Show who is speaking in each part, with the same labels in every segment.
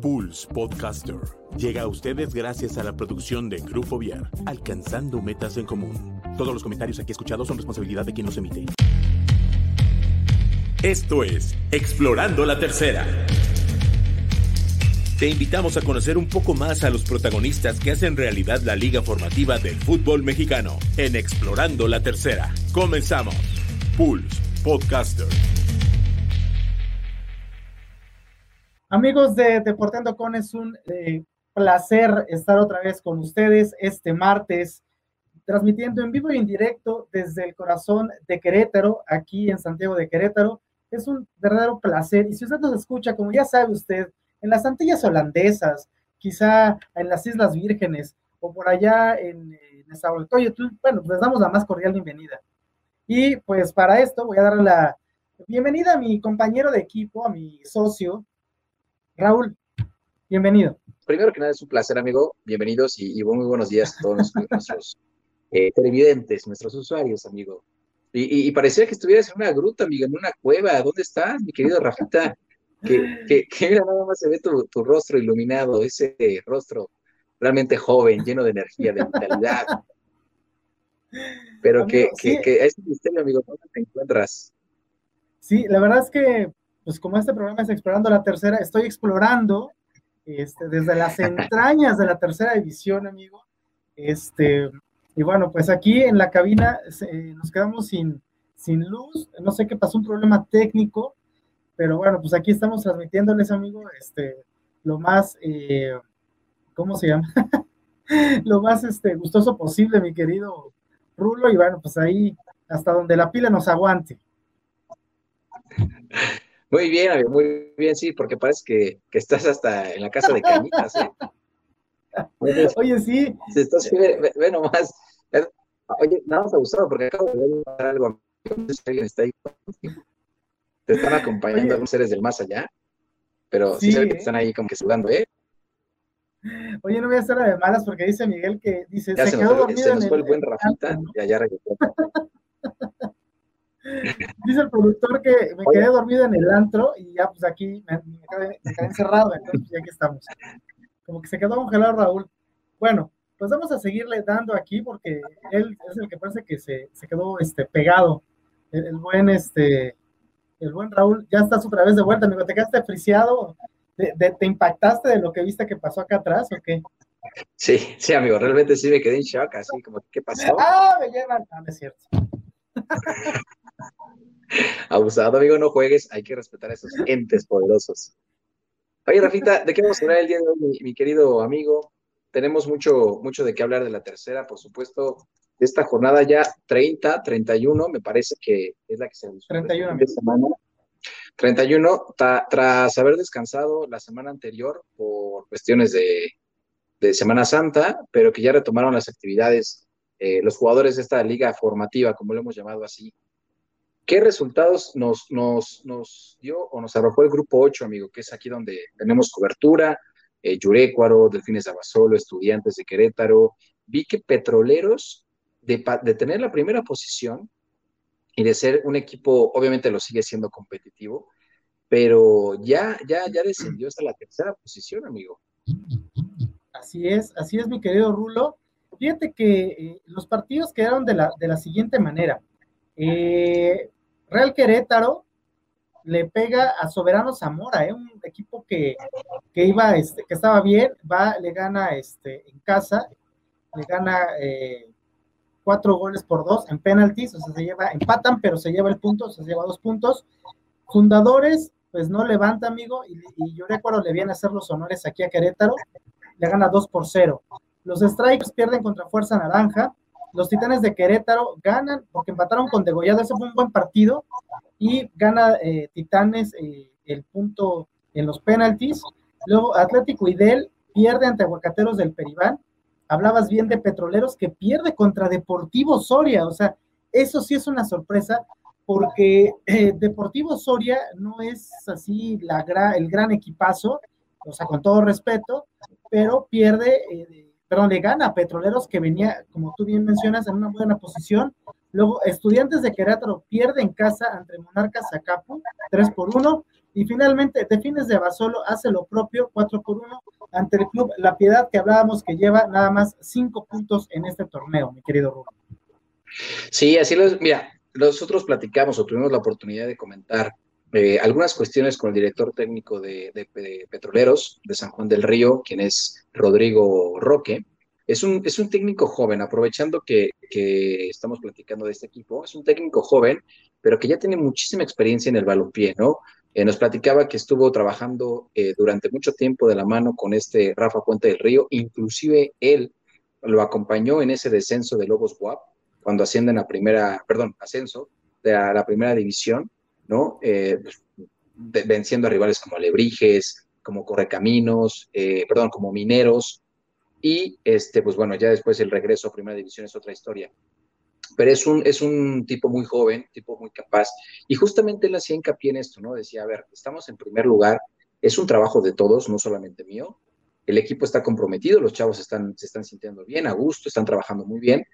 Speaker 1: Pulse Podcaster llega a ustedes gracias a la producción de Grupo Viar, alcanzando metas en común. Todos los comentarios aquí escuchados son responsabilidad de quien los emite. Esto es Explorando la Tercera. Te invitamos a conocer un poco más a los protagonistas que hacen realidad la liga formativa del fútbol mexicano en Explorando la Tercera. Comenzamos. Pulse Podcaster.
Speaker 2: Amigos de Deportando Con, es un eh, placer estar otra vez con ustedes este martes, transmitiendo en vivo y en directo desde el corazón de Querétaro, aquí en Santiago de Querétaro. Es un verdadero placer. Y si usted nos escucha, como ya sabe usted, en las Antillas holandesas, quizá en las Islas Vírgenes o por allá en, en bueno, pues damos la más cordial bienvenida. Y pues para esto voy a darle la bienvenida a mi compañero de equipo, a mi socio, Raúl, bienvenido.
Speaker 3: Primero que nada, es un placer, amigo. Bienvenidos y, y muy buenos días a todos nuestros eh, televidentes, nuestros usuarios, amigo. Y, y, y, parecía que estuvieras en una gruta, amigo, en una cueva. ¿Dónde estás, mi querido Rafita? Que, que, que mira, nada más se ve tu, tu, rostro iluminado, ese rostro realmente joven, lleno de energía, de vitalidad. Pero amigo, que, sí. que, que, es un misterio, amigo, ¿dónde te encuentras?
Speaker 2: Sí, la verdad es que pues como este programa es Explorando la Tercera, estoy explorando este, desde las entrañas de la tercera división, amigo. Este, y bueno, pues aquí en la cabina eh, nos quedamos sin, sin luz, no sé qué pasó, un problema técnico, pero bueno, pues aquí estamos transmitiéndoles, amigo, este, lo más, eh, ¿cómo se llama? lo más este, gustoso posible, mi querido Rulo, y bueno, pues ahí hasta donde la pila nos aguante.
Speaker 3: Muy bien, amigo, muy bien, sí, porque parece que, que estás hasta en la casa de cañitas, ¿eh?
Speaker 2: Oye, sí.
Speaker 3: Estás, ve, ve nomás. Oye, nada más abusado, porque acabo de ver algo. Alguien está ahí. Te están acompañando Oye. algunos seres del más allá, pero sí, sí sabe que están ahí como que sudando, ¿eh?
Speaker 2: Oye, no voy a estar de malas porque dice Miguel que dice,
Speaker 3: ya se, se quedó nos, dormido se nos fue el, el buen Rafita y allá regresó.
Speaker 2: Dice el productor que me quedé dormido en el antro y ya pues aquí me, me, quedé, me quedé, encerrado, entonces ya aquí estamos. Como que se quedó congelado Raúl. Bueno, pues vamos a seguirle dando aquí porque él es el que parece que se, se quedó este, pegado. El, el, buen este, el buen Raúl, ya estás otra vez de vuelta, amigo, te quedaste friciado, ¿Te, de, ¿te impactaste de lo que viste que pasó acá atrás o qué?
Speaker 3: Sí, sí, amigo, realmente sí me quedé en shock, así como, ¿qué pasó?
Speaker 2: Ah, me llevan, no, no es cierto.
Speaker 3: Abusado, amigo, no juegues, hay que respetar a esos entes poderosos. Oye, Rafita, ¿de qué vamos a hablar el día de hoy, mi, mi, querido amigo? Tenemos mucho, mucho de qué hablar de la tercera, por supuesto, de esta jornada ya 30, 31, me parece que es la que se
Speaker 2: 31
Speaker 3: de semana. 31, tras haber descansado la semana anterior por cuestiones de, de Semana Santa, pero que ya retomaron las actividades eh, los jugadores de esta liga formativa, como lo hemos llamado así. ¿Qué resultados nos, dio o nos arrojó el grupo 8, amigo? Que es aquí donde tenemos cobertura, eh, Yurécuaro, Delfines de Abasolo, Estudiantes de Querétaro. Vi que Petroleros, de, de tener la primera posición y de ser un equipo, obviamente lo sigue siendo competitivo, pero ya, ya, ya descendió hasta la tercera posición, amigo.
Speaker 2: Así es, así es, mi querido Rulo. Fíjate que eh, los partidos quedaron de la siguiente manera. Eh, Real Querétaro le pega a Soberano Zamora, eh, un equipo que, que iba, este, que estaba bien, va, le gana este, en casa, le gana eh, cuatro goles por dos en penaltis, o sea, se lleva, empatan, pero se lleva el punto, se lleva dos puntos. Fundadores, pues no levanta, amigo, y, y yo recuerdo le viene a hacer los honores aquí a Querétaro, le gana dos por cero. Los Strikers pierden contra Fuerza Naranja. Los Titanes de Querétaro ganan porque empataron con Degollado. Ese fue un buen partido. Y gana eh, Titanes eh, el punto en los penaltis. Luego Atlético Idel pierde ante Aguacateros del Peribán. Hablabas bien de Petroleros que pierde contra Deportivo Soria. O sea, eso sí es una sorpresa porque eh, Deportivo Soria no es así la gra el gran equipazo, o sea, con todo respeto, pero pierde perdón, le gana a Petroleros que venía, como tú bien mencionas, en una buena posición. Luego, Estudiantes de Querétaro pierde en casa ante Monarcas Zacapu, 3 por 1. Y finalmente, Defines de Basolo hace lo propio, 4 por 1, ante el club La Piedad, que hablábamos que lleva nada más 5 puntos en este torneo, mi querido Rubén.
Speaker 3: Sí, así lo Mira, nosotros platicamos o tuvimos la oportunidad de comentar eh, algunas cuestiones con el director técnico de, Petroleros de San Juan del Río, quien es Rodrigo Roque. Es un, es un técnico joven, aprovechando que, que, estamos platicando de este equipo, es un técnico joven, pero que ya tiene muchísima experiencia en el balompié, ¿no? Eh, nos platicaba que estuvo trabajando eh, durante mucho tiempo de la mano con este Rafa Puente del Río, inclusive él lo acompañó en ese descenso de Lobos WAP, cuando ascienden a primera, perdón, ascenso de la primera división, ¿no? Eh, venciendo a rivales como Alebrijes, como Correcaminos, eh, perdón, como Mineros, y este, pues bueno, ya después el regreso a Primera División es otra historia. Pero es un, es un tipo muy joven, tipo muy capaz, y justamente él hacía hincapié en esto, ¿no? Decía, a ver, estamos en primer lugar, es un trabajo de todos, no solamente mío, el equipo está comprometido, los chavos están, se están sintiendo bien, a gusto, están trabajando muy bien,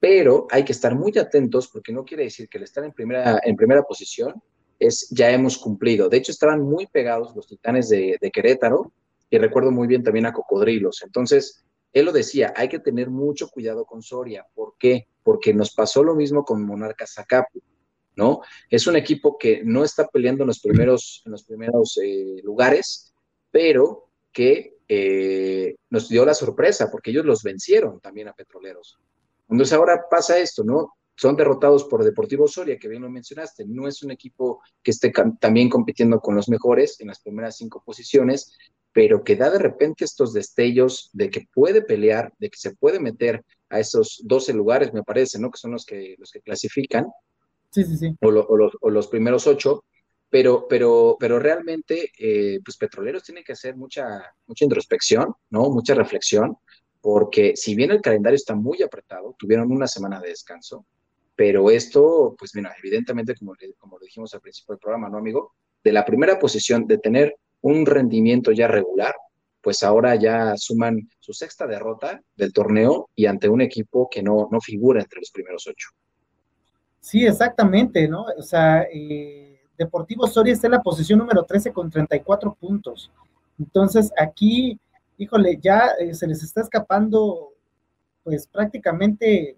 Speaker 3: pero hay que estar muy atentos porque no quiere decir que el estar en primera, en primera posición es ya hemos cumplido. De hecho, estaban muy pegados los titanes de, Querétaro y recuerdo muy bien también a Cocodrilos. Entonces, él lo decía, hay que tener mucho cuidado con Soria. ¿Por qué? Porque nos pasó lo mismo con Monarcas Zacapu, ¿no? Es un equipo que no está peleando en los primeros, en los primeros eh, lugares, pero que eh, nos dio la sorpresa porque ellos los vencieron también a Petroleros. Entonces ahora pasa esto, ¿no? Son derrotados por Deportivo Soria, que bien lo mencionaste. No es un equipo que esté también compitiendo con los mejores en las primeras cinco posiciones, pero que da de repente estos destellos de que puede pelear, de que se puede meter a esos 12 lugares, me parece, ¿no? Que son los que, los que clasifican.
Speaker 2: Sí, sí, sí.
Speaker 3: O, los, primeros ocho. Pero, pero, pero realmente, eh, pues Petroleros tiene que hacer mucha, mucha introspección, ¿no? Mucha reflexión porque si bien el calendario está muy apretado, tuvieron una semana de descanso, pero esto, pues mira, evidentemente, como, como lo dijimos al principio del programa, ¿no, amigo? De la primera posición de tener un rendimiento ya regular, pues ahora ya suman su sexta derrota del torneo y ante un equipo que no, no figura entre los primeros ocho.
Speaker 2: Sí, exactamente, ¿no? O sea, eh, Deportivo Soria está en la posición número 13 con 34 puntos. Entonces, aquí híjole, ya eh, se les está escapando, pues prácticamente,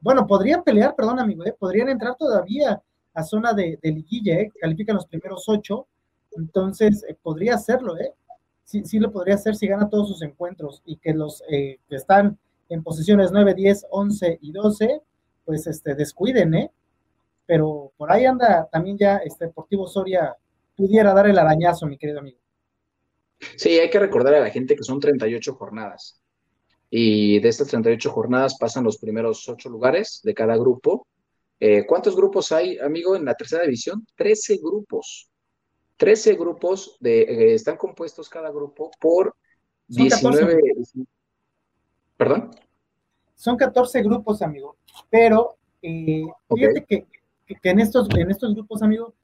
Speaker 2: bueno, podrían pelear, perdón amigo, eh, podrían entrar todavía a zona de, liguilla, eh, califican los primeros ocho, entonces podría hacerlo, ¿eh? Sí, sí lo podría hacer si gana todos sus encuentros y que los que están en posiciones 9, 10, 11 y 12, pues este, descuiden, ¿eh? Pero por ahí anda también ya este Deportivo Soria pudiera dar el arañazo, mi querido amigo.
Speaker 3: Sí, hay que recordar a la gente que son 38 jornadas. Y de estas 38 jornadas pasan los primeros ocho lugares de cada grupo. Eh, ¿Cuántos grupos hay, amigo, en la tercera división? 13 grupos. 13 grupos de, eh, están compuestos cada grupo por 19. ¿Perdón?
Speaker 2: Son 14 grupos, amigo. Pero eh, fíjate que, en, estos, en estos grupos, amigo,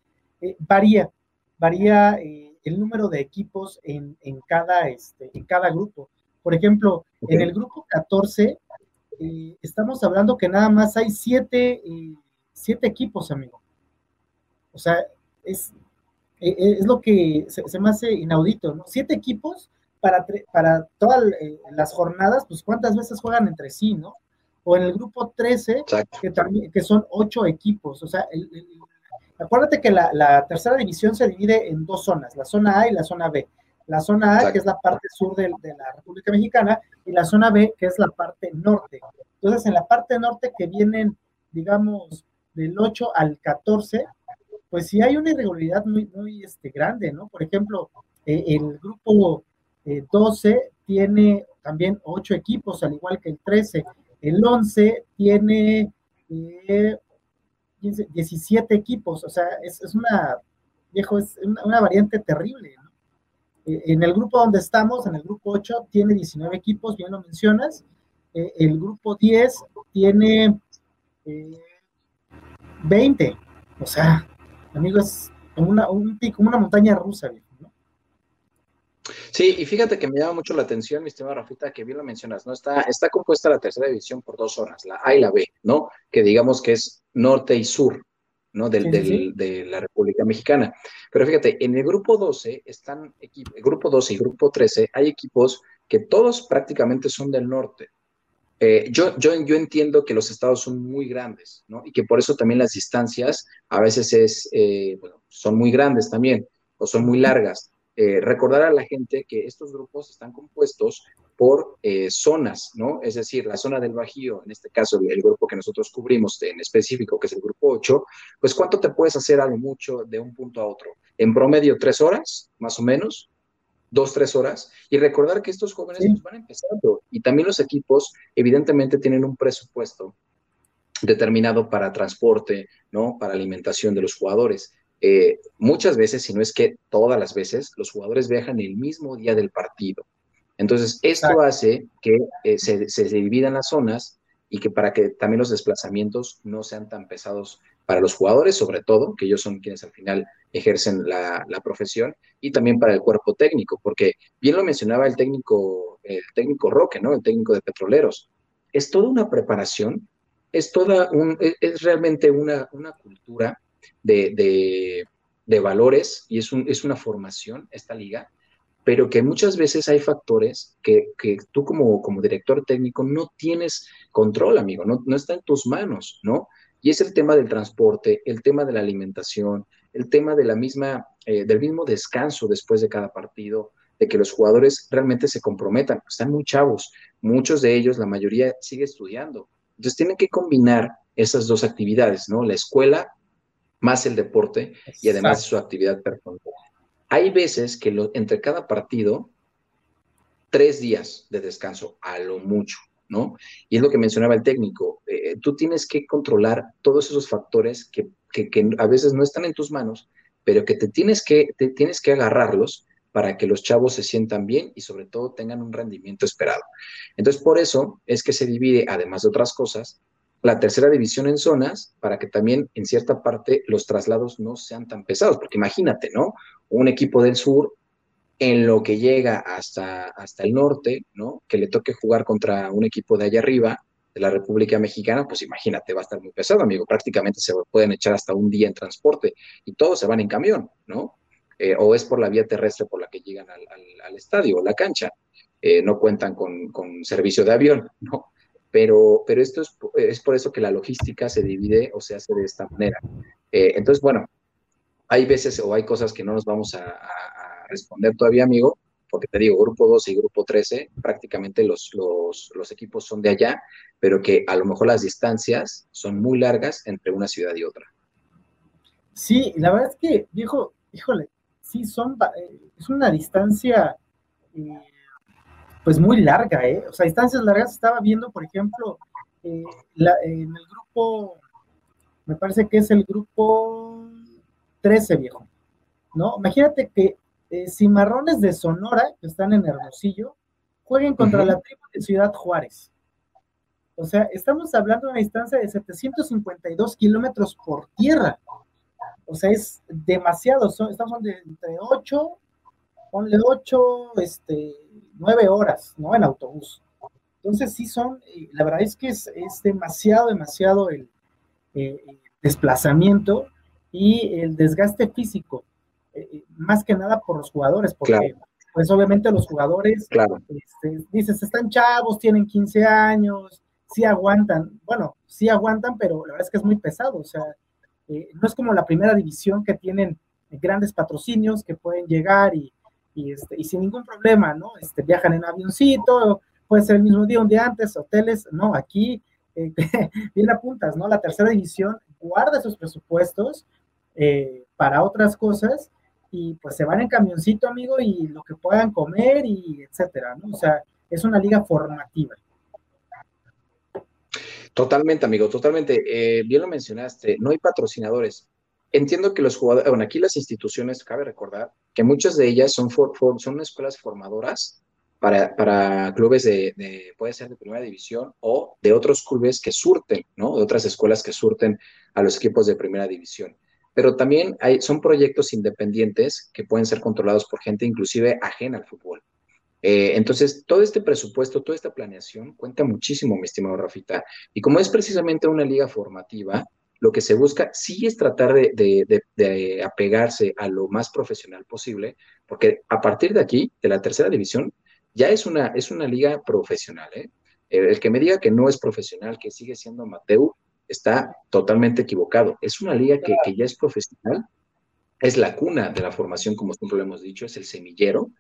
Speaker 2: varía. Varía el número de equipos en, cada, este, en cada grupo. Por ejemplo, en el grupo 14, eh, estamos hablando que nada más hay siete, eh, siete equipos, amigo. O sea, es, eh, es lo que se, me hace inaudito, ¿no? Siete equipos para, para todas las jornadas, pues cuántas veces juegan entre sí, ¿no? O en el grupo 13, que, también, que son ocho equipos. O sea, el, Acuérdate que la, tercera división se divide en dos zonas, la zona A y la zona B. La zona A, que es la parte sur de, la República Mexicana, y la zona B, que es la parte norte. Entonces, en la parte norte que vienen, digamos, del 8 al 14, pues sí hay una irregularidad muy, muy este, grande, ¿no? Por ejemplo, eh, el grupo 12 eh, tiene también 8 equipos, al igual que el 13. El 11 tiene eh, 17 equipos, o sea, es, una, viejo, es una, variante terrible. Eh, en el grupo donde estamos, en el grupo 8, tiene 19 equipos, bien lo mencionas. Eh, el grupo 10 tiene 20. Eh, o sea, amigos, como una, un, como una montaña rusa, viejo.
Speaker 3: Sí, y fíjate que me llama mucho la atención, mi estimado Rafita, que bien lo mencionas, ¿no? Está, está compuesta la tercera división por dos zonas, la A y la B, ¿no? Que digamos que es norte y sur, ¿no? Del, de la República Mexicana. Pero fíjate, en el grupo 12 están, el grupo 12 y grupo 13, hay equipos que todos prácticamente son del norte. Eh, yo, yo, yo entiendo que los estados son muy grandes, ¿no? Y que por eso también las distancias a veces es, eh, bueno, son muy grandes también, o son muy largas. Eh, recordar a la gente que estos grupos están compuestos por eh, zonas, ¿no? Es decir, la zona del Bajío, en este caso el, grupo que nosotros cubrimos en específico, que es el grupo 8, pues ¿cuánto te puedes hacer algo mucho de un punto a otro? En promedio, tres horas, más o menos, dos, tres horas, y recordar que estos jóvenes pues, van empezando, y también los equipos evidentemente tienen un presupuesto determinado para transporte, ¿no? Para alimentación de los jugadores. Eh, muchas veces, si no es que todas las veces, los jugadores viajan el mismo día del partido. Entonces, esto hace que eh, se, se, dividan las zonas y que para que también los desplazamientos no sean tan pesados para los jugadores, sobre todo, que ellos son quienes al final ejercen la, profesión, y también para el cuerpo técnico, porque bien lo mencionaba el técnico, el técnico Roque, ¿no? El técnico de petroleros. Es toda una preparación, es toda un, es, realmente una, una cultura de, valores y es, un, es una formación esta liga, pero que muchas veces hay factores que, tú como, como director técnico no tienes control, amigo, no, no está en tus manos, ¿no? Y es el tema del transporte, el tema de la alimentación, el tema de la misma, eh, del mismo descanso después de cada partido, de que los jugadores realmente se comprometan. Están muy chavos, muchos de ellos, la mayoría sigue estudiando. Entonces tienen que combinar esas dos actividades, ¿no? La escuela más el deporte y además su actividad personal. Hay veces que entre cada partido, tres días de descanso, a lo mucho, ¿no? Y es lo que mencionaba el técnico, eh, tú tienes que controlar todos esos factores que, a veces no están en tus manos, pero que te tienes que, te tienes que agarrarlos para que los chavos se sientan bien y sobre todo tengan un rendimiento esperado. Entonces, por eso es que se divide, además de otras cosas, la tercera división en zonas para que también en cierta parte los traslados no sean tan pesados, porque imagínate, ¿no? Un equipo del sur en lo que llega hasta, hasta el norte, ¿no? Que le toque jugar contra un equipo de allá arriba, de la República Mexicana, pues imagínate, va a estar muy pesado, amigo. Prácticamente se pueden echar hasta un día en transporte y todos se van en camión, ¿no? Eh, o es por la vía terrestre por la que llegan al, estadio o la cancha. Eh, no cuentan con, con servicio de avión, ¿no? Pero, pero esto es, es, por eso que la logística se divide o se hace de esta manera. Eh, entonces, bueno, hay veces o hay cosas que no nos vamos a, responder todavía, amigo, porque te digo, grupo 12 y grupo 13, prácticamente los, los, los, equipos son de allá, pero que a lo mejor las distancias son muy largas entre una ciudad y otra.
Speaker 2: Sí, la verdad es que, viejo, híjole, sí, son, eh, es una distancia eh, pues muy larga, ¿eh? O sea, distancias largas. Estaba viendo, por ejemplo, eh, en el grupo, me parece que es el grupo 13, viejo, ¿no? Imagínate que eh, cimarrones de Sonora, que están en Hermosillo, jueguen contra la tribu de Ciudad Juárez. O sea, estamos hablando de una distancia de 752 kilómetros por tierra. O sea, es demasiado. Son, estamos de entre 8, ponle 8, este, nueve horas, ¿no? En autobús. Entonces sí son, eh, la verdad es que es, demasiado, demasiado el eh, desplazamiento y el desgaste físico, eh, más que nada por los jugadores, porque pues obviamente los jugadores, claro. este, dices, están chavos, tienen 15 años, sí aguantan, bueno, sí aguantan, pero la verdad es que es muy pesado, o sea, no es como la primera división que tienen grandes patrocinios que pueden llegar y y, este, y sin ningún problema, ¿no? Este, viajan en avioncito, puede ser el mismo día, un día antes, hoteles, no, aquí eh, bien apuntas, ¿no? La tercera división guarda esos presupuestos eh, para otras cosas y pues se van en camioncito, amigo, y lo que puedan comer y etcétera, ¿no? O sea, es una liga formativa.
Speaker 3: Totalmente, amigo, totalmente. Eh, bien lo mencionaste, no hay patrocinadores entiendo que los jugadores, bueno, aquí las instituciones, cabe recordar que muchas de ellas son, son escuelas formadoras para, para clubes de, puede ser de primera división o de otros clubes que surten, ¿no? De otras escuelas que surten a los equipos de primera división. Pero también hay, son proyectos independientes que pueden ser controlados por gente inclusive ajena al fútbol. Eh, entonces, todo este presupuesto, toda esta planeación cuenta muchísimo, mi estimado Rafita. Y como es precisamente una liga formativa, lo que se busca sí es tratar de, apegarse a lo más profesional posible, porque a partir de aquí, de la tercera división, ya es una, es una liga profesional. ¿eh? El, que me diga que no es profesional, que sigue siendo amateur, está totalmente equivocado. Es una liga que, ya es profesional, es la cuna de la formación, como siempre lo hemos dicho, es el semillero,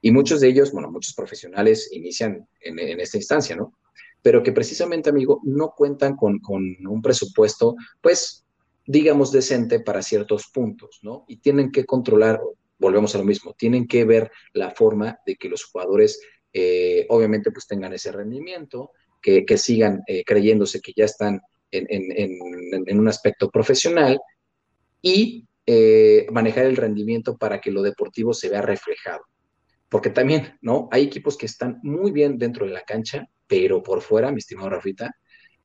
Speaker 3: y muchos de ellos, bueno, muchos profesionales inician en, en esta instancia, ¿no? Pero que precisamente, amigo, no cuentan con, un presupuesto, pues, digamos, decente para ciertos puntos, ¿no? Y tienen que controlar, volvemos a lo mismo, tienen que ver la forma de que los jugadores, eh, obviamente, pues tengan ese rendimiento, que, sigan eh, creyéndose que ya están en, un aspecto profesional y eh, manejar el rendimiento para que lo deportivo se vea reflejado. Porque también, ¿no? Hay equipos que están muy bien dentro de la cancha, pero por fuera, mi estimado Rafita,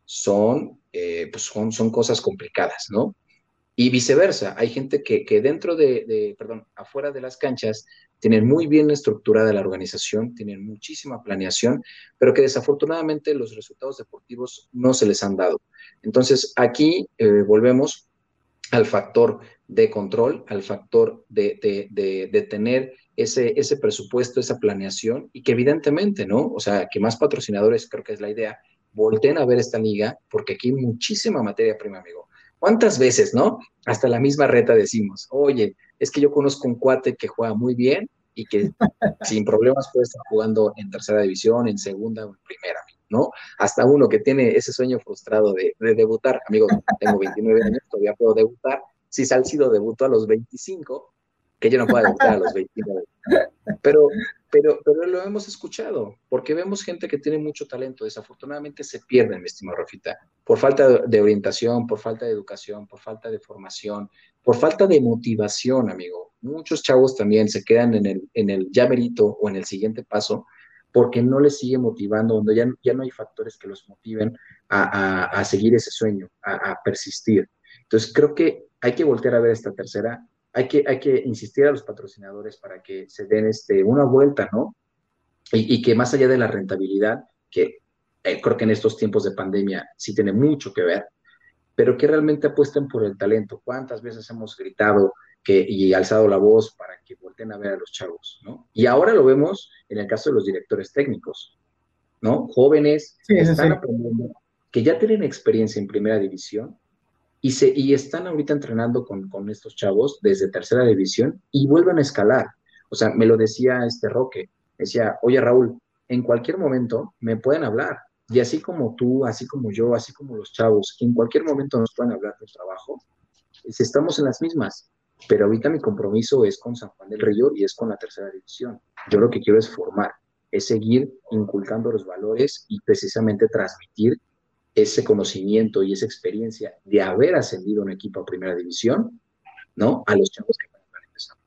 Speaker 3: son, eh, pues son, son cosas complicadas, ¿no? Y viceversa, hay gente que, que dentro de, perdón, afuera de las canchas, tienen muy bien estructurada la organización, tienen muchísima planeación, pero que desafortunadamente los resultados deportivos no se les han dado. Entonces, aquí eh, volvemos al factor de control, al factor de, de, de tener ese, ese presupuesto, esa planeación y que evidentemente, ¿no? O sea, que más patrocinadores, creo que es la idea, volteen a ver esta liga, porque aquí hay muchísima materia prima, amigo. ¿Cuántas veces, no? Hasta la misma reta decimos, oye, es que yo conozco un cuate que juega muy bien y que sin problemas puede estar jugando en tercera división, en segunda o en primera, ¿no? Hasta uno que tiene ese sueño frustrado de, de debutar, amigo, tengo 29 años, todavía puedo debutar. Si Salcido debutó a los 25, que yo no pueda debutar a los 29. Pero, pero, pero lo hemos escuchado, porque vemos gente que tiene mucho talento, desafortunadamente se pierde, mi estimado Rafita, por falta de orientación, por falta de educación, por falta de formación, por falta de motivación, amigo. Muchos chavos también se quedan en el, en el ya o en el siguiente paso porque no les sigue motivando, donde ya, ya no hay factores que los motiven a, a, seguir ese sueño, a, a persistir. Entonces creo que hay que voltear a ver esta tercera hay que, hay que insistir a los patrocinadores para que se den este, una vuelta, ¿no? Y, que más allá de la rentabilidad, que eh, creo que en estos tiempos de pandemia sí tiene mucho que ver, pero que realmente apuesten por el talento. ¿Cuántas veces hemos gritado que, y alzado la voz para que volteen a ver a los chavos, ¿no? Y ahora lo vemos en el caso de los directores técnicos, ¿no? Jóvenes que están aprendiendo, que ya tienen experiencia en primera división y, se, y están ahorita entrenando con, con estos chavos desde tercera división y vuelven a escalar. O sea, me lo decía este Roque, decía, oye Raúl, en cualquier momento me pueden hablar. Y así como tú, así como yo, así como los chavos, en cualquier momento nos pueden hablar del trabajo, estamos en las mismas. Pero ahorita mi compromiso es con San Juan del Río y es con la tercera división. Yo lo que quiero es formar, es seguir inculcando los valores y precisamente transmitir ese conocimiento y esa experiencia de haber ascendido un equipo a primera división, ¿no? A los chavos que van a empezar.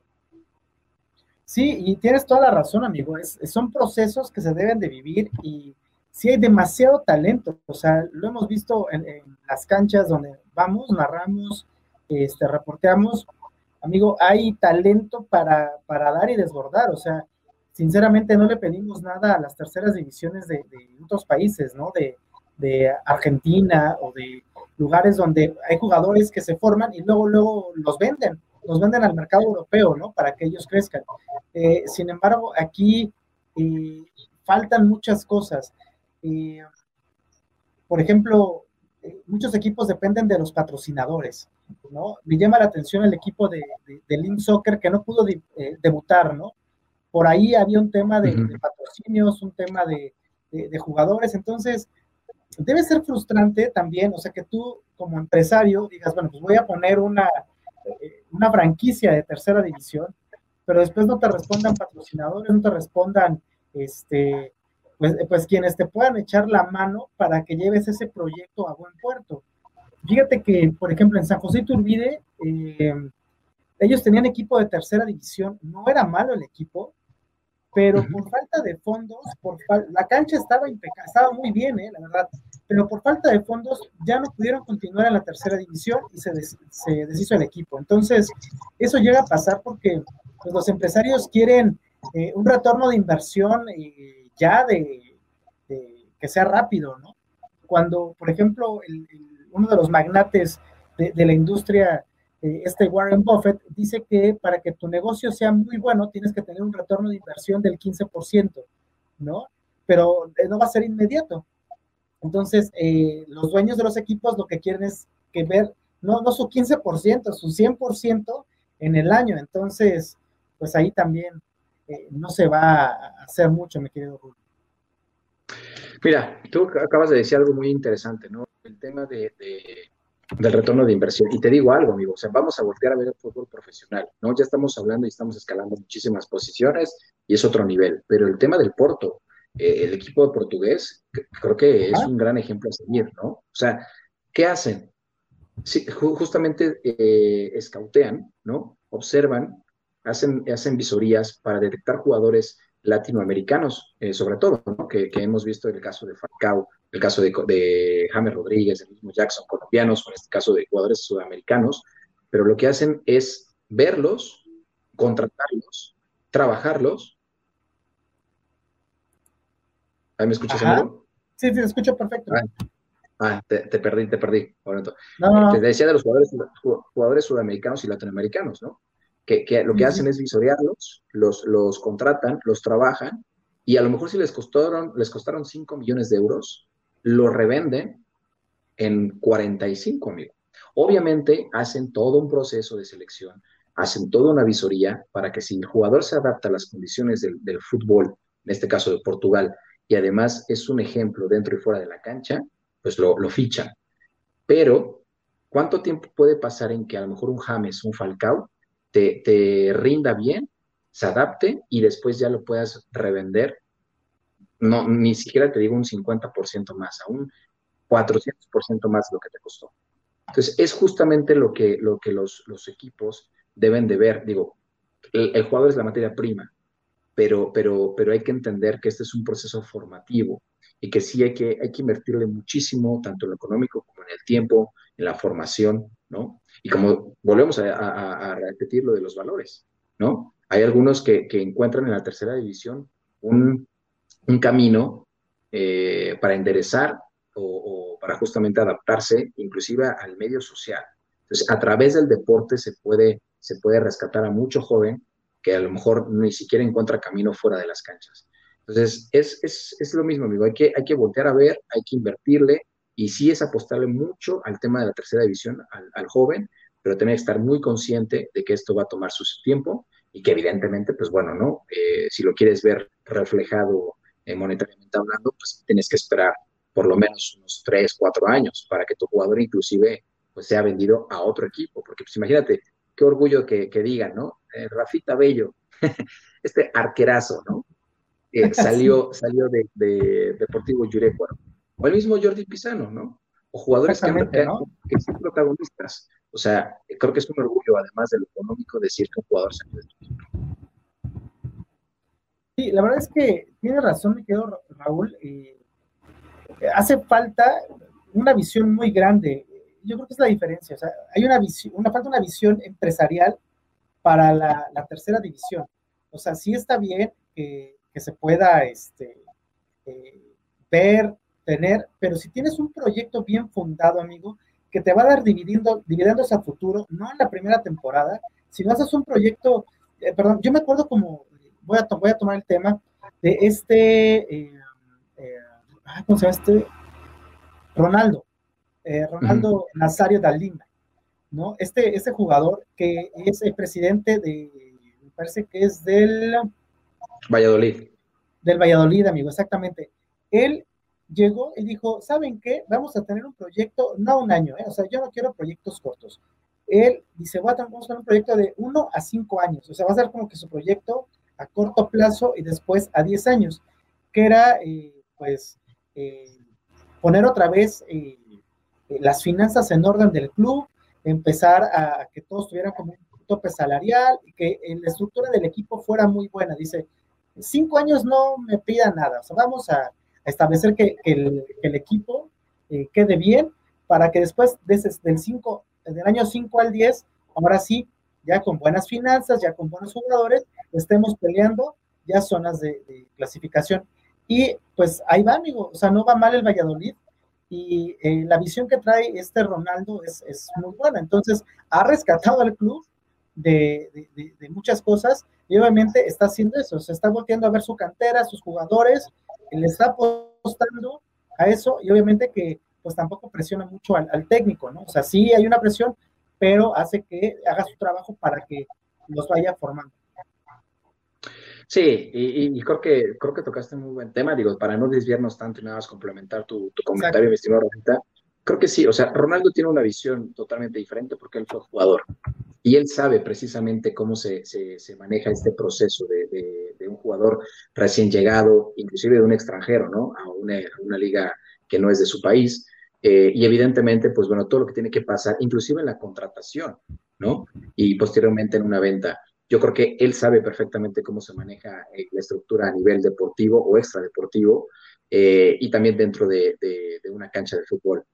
Speaker 2: Sí, y tienes toda la razón, amigo. Es, son procesos que se deben de vivir y sí hay demasiado talento. O sea, lo hemos visto en, las canchas donde vamos, narramos, este, reporteamos. Amigo, hay talento para, para dar y desbordar. O sea, sinceramente no le pedimos nada a las terceras divisiones de, de otros países, ¿no? De, de Argentina o de lugares donde hay jugadores que se forman y luego, luego los venden, los venden al mercado europeo, ¿no? Para que ellos crezcan. Eh, sin embargo, aquí eh, faltan muchas cosas. Eh, por ejemplo, muchos equipos dependen de los patrocinadores, ¿no? Me llama la atención el equipo de, de, Link Soccer que no pudo debutar, ¿no? Por ahí había un tema de, patrocinios, un tema de, de jugadores, entonces debe ser frustrante también, o sea, que tú como empresario digas, bueno, pues voy a poner una, eh, una franquicia de tercera división, pero después no te respondan patrocinadores, no te respondan, este, pues, pues quienes te puedan echar la mano para que lleves ese proyecto a buen puerto. Fíjate que, por ejemplo, en San José Turbide, eh, ellos tenían equipo de tercera división, no era malo el equipo, pero por falta de fondos, por la cancha estaba impecable, estaba muy bien, ¿eh? la verdad, pero por falta de fondos ya no pudieron continuar en la tercera división y se, se deshizo el equipo. Entonces, eso llega a pasar porque pues, los empresarios quieren eh, un retorno de inversión eh, ya de, que sea rápido, ¿no? Cuando, por ejemplo, uno de los magnates de, la industria, eh, este Warren Buffett, dice que para que tu negocio sea muy bueno tienes que tener un retorno de inversión del 15%, ¿no? Pero no va a ser inmediato. Entonces, los dueños de los equipos lo que quieren es que ver, no, no su 15%, su 100% en el año. Entonces, pues ahí también no se va a hacer mucho, mi querido Julio.
Speaker 3: Mira, tú acabas de decir algo muy interesante, ¿no? El tema de, del retorno de inversión. Y te digo algo, amigo, o sea, vamos a voltear a ver el fútbol profesional, ¿no? Ya estamos hablando y estamos escalando muchísimas posiciones y es otro nivel, pero el tema del Porto, eh, el equipo portugués, creo que es un gran ejemplo a seguir, ¿no? O sea, ¿qué hacen? Sí, justamente eh, escautean, ¿no? Observan, hacen, hacen visorías para detectar jugadores latinoamericanos, eh, sobre todo, que, hemos visto en el caso de Falcao, el caso de, de James Rodríguez, el mismo Jackson, colombianos, o en este caso de jugadores sudamericanos, pero lo que hacen es verlos, contratarlos, trabajarlos. ¿Ahí me escuchas, amigo?
Speaker 2: Sí, sí, te escucho perfecto.
Speaker 3: Ah, ah te, perdí, te perdí. Te decía de los jugadores, jugadores sudamericanos y latinoamericanos, ¿no? Que, lo que hacen es visorearlos, los, los contratan, los trabajan, y a lo mejor si les costaron, les costaron 5 millones de euros, lo revenden en 45, amigo. Obviamente hacen todo un proceso de selección, hacen toda una visoría para que si el jugador se adapta a las condiciones del, del fútbol, en este caso de Portugal, y además es un ejemplo dentro y fuera de la cancha, pues lo, lo fichan. Pero, ¿cuánto tiempo puede pasar en que a lo mejor un James, un Falcao, te, rinda bien, se adapte y después ya lo puedas revender. No, ni siquiera te digo un 50% más, a un 400% más de lo que te costó. Entonces, es justamente lo que, lo que los, los equipos deben de ver. Digo, el, jugador es la materia prima, pero, pero, pero hay que entender que este es un proceso formativo y que sí hay que, hay que invertirle muchísimo, tanto en lo económico como en el tiempo, en la formación, ¿no? Y como volvemos a, repetir lo de los valores, ¿no? Hay algunos que, encuentran en la tercera división un, camino eh, para enderezar o, para justamente adaptarse inclusive al medio social. Entonces, a través del deporte se puede, se puede rescatar a mucho joven que a lo mejor ni siquiera encuentra camino fuera de las canchas. Entonces, es, es, es, lo mismo, amigo. Hay que, hay que voltear a ver, hay que invertirle, y sí es apostarle mucho al tema de la tercera división, al, joven, pero tener que estar muy consciente de que esto va a tomar su tiempo y que evidentemente, pues bueno, ¿no? Eh, si lo quieres ver reflejado eh, monetariamente hablando, pues tienes que esperar por lo menos unos tres, cuatro años para que tu jugador inclusive pues sea vendido a otro equipo, porque pues imagínate, qué orgullo que, que digan, ¿no? Eh, Rafita Bello, este arquerazo, ¿no? salió, salió de, de Deportivo Yurecuaro o el mismo Jordi Pisano, ¿no? O jugadores que, que, son protagonistas. O sea, creo que es un orgullo, además de lo económico, decir que un jugador se de
Speaker 2: Sí, la verdad es que tiene razón, me quedo Raúl. Eh, hace falta una visión muy grande. Yo creo que es la diferencia. O sea, hay una visión, una falta una visión empresarial para la, tercera división. O sea, sí está bien que, se pueda este, eh, ver tener, pero si tienes un proyecto bien fundado, amigo, que te va a dar dividiendo, dividendos a futuro, no en la primera temporada, si no haces un proyecto, eh, perdón, yo me acuerdo como, voy a, voy a tomar el tema de este, eh, eh, ¿cómo se llama este? Ronaldo, Ronaldo Nazario Dalima, ¿no? Este, este jugador que es el presidente de, me parece que es del...
Speaker 3: Valladolid.
Speaker 2: Del Valladolid, amigo, exactamente. Él llegó y dijo, ¿saben qué? Vamos a tener un proyecto, no un año, ¿eh? o sea, yo no quiero proyectos cortos. Él dice, voy a tener un proyecto de uno a cinco años, o sea, va a ser como que su proyecto a corto plazo y después a diez años, que era, eh, pues, eh, poner otra vez las finanzas en orden del club, empezar a, que todos tuvieran como un tope salarial y que la estructura del equipo fuera muy buena. Dice, cinco años no me pida nada, o sea, vamos a establecer que, el, equipo eh, quede bien para que después de del, cinco, del año 5 al 10, ahora sí, ya con buenas finanzas, ya con buenos jugadores, estemos peleando ya zonas de, clasificación. Y pues ahí va, amigo, o sea, no va mal el Valladolid. y eh, la visión que trae este Ronaldo es, es, muy buena. Entonces, ha rescatado al club de, muchas cosas y obviamente está haciendo eso, se está volteando a ver su cantera, sus jugadores, le está apostando a eso y obviamente que pues tampoco presiona mucho al, al, técnico, ¿no? O sea, sí hay una presión, pero hace que haga su trabajo para que los vaya formando.
Speaker 3: Sí, y, creo que creo que tocaste un muy buen tema, digo, para no desviarnos tanto y nada más complementar tu, comentario, mi estimado Rosita. Creo que sí, o sea, Ronaldo tiene una visión totalmente diferente porque él fue jugador y él sabe precisamente cómo se, se, maneja este proceso de, de, un jugador recién llegado, inclusive de un extranjero, ¿no? A una, una liga que no es de su país. Eh, y evidentemente, pues bueno, todo lo que tiene que pasar, inclusive en la contratación, ¿no? Y posteriormente en una venta yo creo que él sabe perfectamente cómo se maneja eh, la estructura a nivel deportivo o extradeportivo eh, y también dentro de, una cancha de fútbol.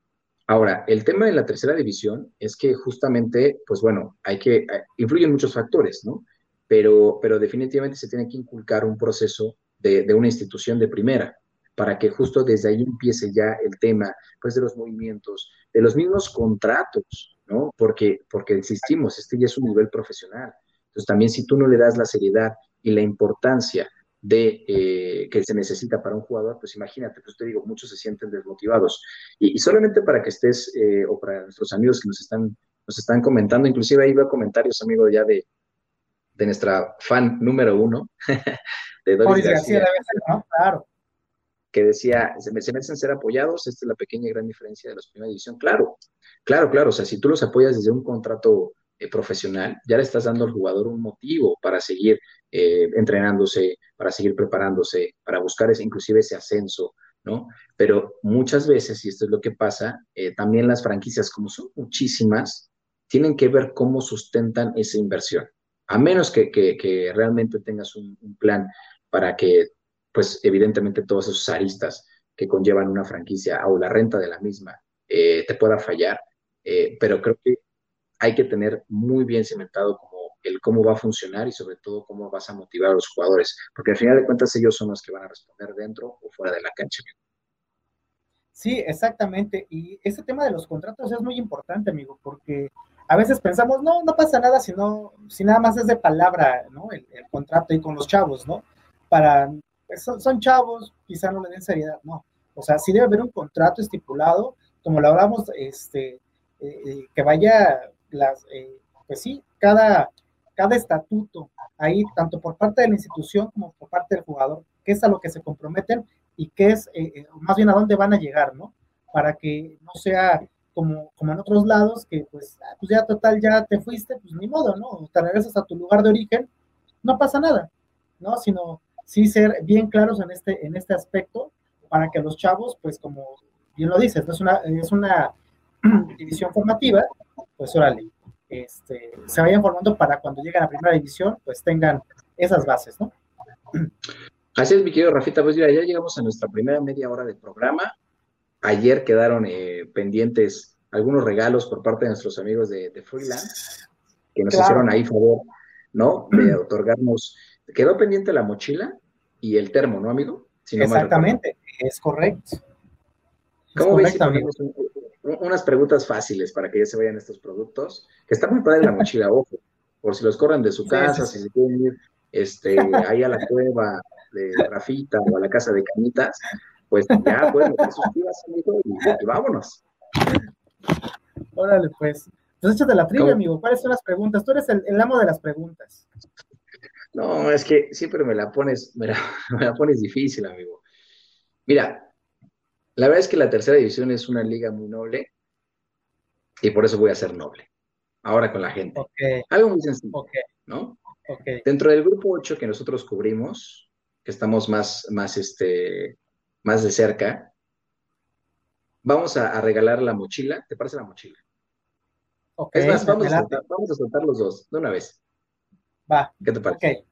Speaker 3: Ahora, el tema de la tercera división es que justamente, pues bueno, hay que, eh, influyen muchos factores, ¿no? Pero, pero definitivamente se tiene que inculcar un proceso de, de una institución de primera para que justo desde ahí empiece ya el tema, pues, de los movimientos, de los mismos contratos, ¿no? Porque, porque insistimos, este ya es un nivel profesional entonces, también si tú no le das la seriedad y la importancia de eh, que se necesita para un jugador, pues imagínate, pues te digo, muchos se sienten desmotivados. Y, solamente para que estés, eh, o para nuestros amigos que nos están, nos están comentando, inclusive ahí veo comentarios, amigo, ya de, de nuestra fan número uno, de Doris García, Claro. Que decía, se merecen ser apoyados, esta es la pequeña y gran diferencia de los primera división. Claro, claro, claro, o sea, si tú los apoyas desde un contrato eh, profesional, ya le estás dando al jugador un motivo para seguir eh, entrenándose, para seguir preparándose, para buscar ese, inclusive ese ascenso, ¿no? Pero muchas veces, y esto es lo que pasa, eh, también las franquicias, como son muchísimas, tienen que ver cómo sustentan esa inversión. A menos que, que, realmente tengas un, plan para que, pues evidentemente todos esos aristas que conllevan una franquicia o la renta de la misma te pueda fallar, pero creo que hay que tener muy bien cimentado como el cómo va a funcionar y sobre todo cómo vas a motivar a los jugadores, porque al final de cuentas ellos son los que van a responder dentro o fuera de la cancha.
Speaker 2: Sí, exactamente. Y ese tema de los contratos es muy importante, amigo, porque a veces pensamos, no, no pasa nada si, no, si nada más es de palabra, ¿no? El, contrato y con los chavos, ¿no? Para, pues, son, son, chavos, quizá no le den seriedad, no. O sea, sí debe haber un contrato estipulado, como lo hablamos, este, eh, eh, que vaya las, eh, pues sí, cada, cada estatuto ahí, tanto por parte de la institución como por parte del jugador, qué es a lo que se comprometen y qué es, eh, eh, más bien a dónde van a llegar, ¿no? Para que no sea como, como en otros lados, que pues, ah, pues ya total, ya te fuiste, pues ni modo, ¿no? Te regresas a tu lugar de origen, no pasa nada, ¿no? Sino sí ser bien claros en este, en este aspecto para que los chavos, pues como bien lo dices, es una, es una división formativa, pues órale, este, se vayan formando para cuando lleguen a primera división, pues tengan esas bases, ¿no?
Speaker 3: Así es, mi querido Rafita, pues mira, ya llegamos a nuestra primera media hora de programa. Ayer quedaron eh, pendientes algunos regalos por parte de nuestros amigos de, Freelance, que nos hicieron ahí favor, ¿no? De otorgarnos. Quedó pendiente la mochila y el termo, ¿no, amigo?
Speaker 2: Exactamente, es correcto.
Speaker 3: ¿Cómo ves unas preguntas fáciles para que ya se vayan estos productos, que está muy padre la mochila, ojo, por si los corren de su casa, si se quieren ir este, ahí a la cueva de Rafita o a la casa de Cañitas, pues ya, pues, amigo, y, vámonos.
Speaker 2: Órale, pues. Pues échate la trivia, amigo. ¿Cuáles son las preguntas? Tú eres el, amo de las preguntas.
Speaker 3: No, es que siempre me la pones, me la pones difícil, amigo. Mira, la verdad es que la tercera división es una liga muy noble y por eso voy a ser noble. Ahora con la gente. Algo muy sencillo, ¿no? Dentro del grupo 8 que nosotros cubrimos, que estamos más, más, este, más de cerca, vamos a, regalar la mochila. ¿Te parece la mochila? es más, vamos a, soltar, los dos de una vez.
Speaker 2: Va.
Speaker 3: ¿Qué te parece?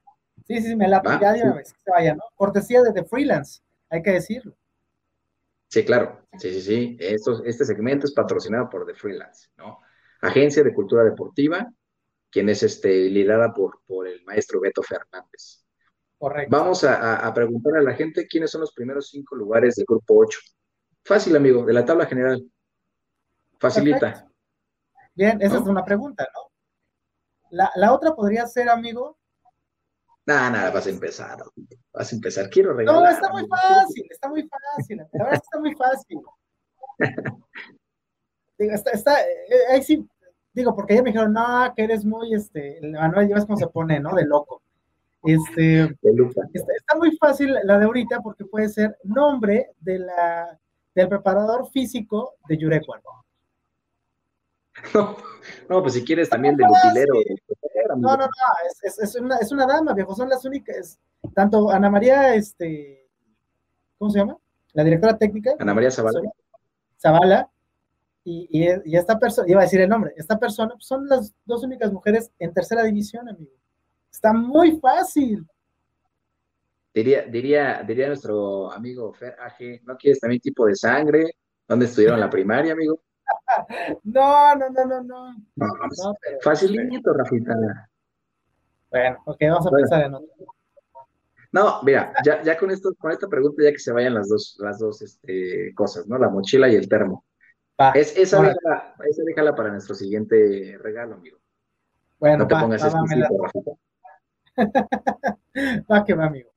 Speaker 2: Sí,
Speaker 3: claro. Sí, sí, sí. este segmento es patrocinado por The Freelance, ¿no? Agencia de Cultura Deportiva, quien es este, liderada por, por el maestro Beto Fernández.
Speaker 2: Correcto.
Speaker 3: Vamos a, preguntar a la gente quiénes son los primeros cinco lugares del grupo 8. Fácil, amigo, de la tabla general. Facilita.
Speaker 2: Bien, esa es una pregunta, ¿no? La, la, otra podría ser, amigo.
Speaker 3: Nada, nada, vas a empezar. Vas a empezar. Quiero regalar.
Speaker 2: No, está muy fácil, está muy fácil. La verdad está muy fácil. digo, está, está, eh, ahí sí, digo, porque ya me dijeron, no, que eres muy, este, Manuel, ya ves cómo se pone, ¿no? De loco. Este, está, está, muy fácil la de ahorita porque puede ser nombre de la, del preparador físico de Yurecuan.
Speaker 3: No, no, pues si quieres también del utilero.
Speaker 2: No, no, no, es, es, una, es una dama, viejo, son las únicas, tanto Ana María, este, ¿cómo se llama? La directora técnica.
Speaker 3: Ana María Zavala.
Speaker 2: Zavala, y, y, esta persona, iba a decir el nombre, esta persona, pues, son las dos únicas mujeres en tercera división, amigo. Está muy fácil.
Speaker 3: Diría, diría, diría nuestro amigo Fer AG, ¿no quieres también tipo de sangre? ¿Dónde estuvieron la primaria, amigo?
Speaker 2: No, no, no, no, no. no,
Speaker 3: facilito, Rafita.
Speaker 2: Bueno, ok, vamos a pensar en otro.
Speaker 3: No, mira, ya, ya con esto, con esta pregunta, ya que se vayan las dos, las dos este, cosas, ¿no? La mochila y el termo. es, esa, déjala, esa déjala para nuestro siguiente regalo, amigo.
Speaker 2: Bueno, no te pongas va, Rafita. va que va, amigo.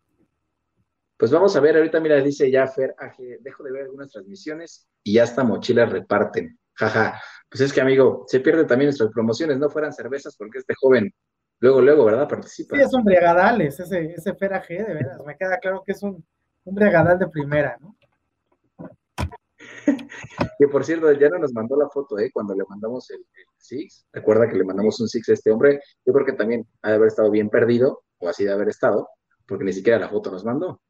Speaker 3: Pues vamos a ver, ahorita mira, dice ya Fer, dejo de ver algunas transmisiones y ya hasta mochilas reparten. Jaja, pues es que amigo, se pierde también nuestras promociones, no fueran cervezas porque este joven luego, luego, ¿verdad? Participa.
Speaker 2: Sí, es un briagadales, ese, ese Fer AG, de veras, me queda claro que es un, un briagadal de primera, ¿no?
Speaker 3: que por cierto, ya no nos mandó la foto, ¿eh? Cuando le mandamos el, Six, recuerda que le mandamos un Six a este hombre, yo creo que también ha de haber estado bien perdido, o así de haber estado, porque ni siquiera la foto nos mandó.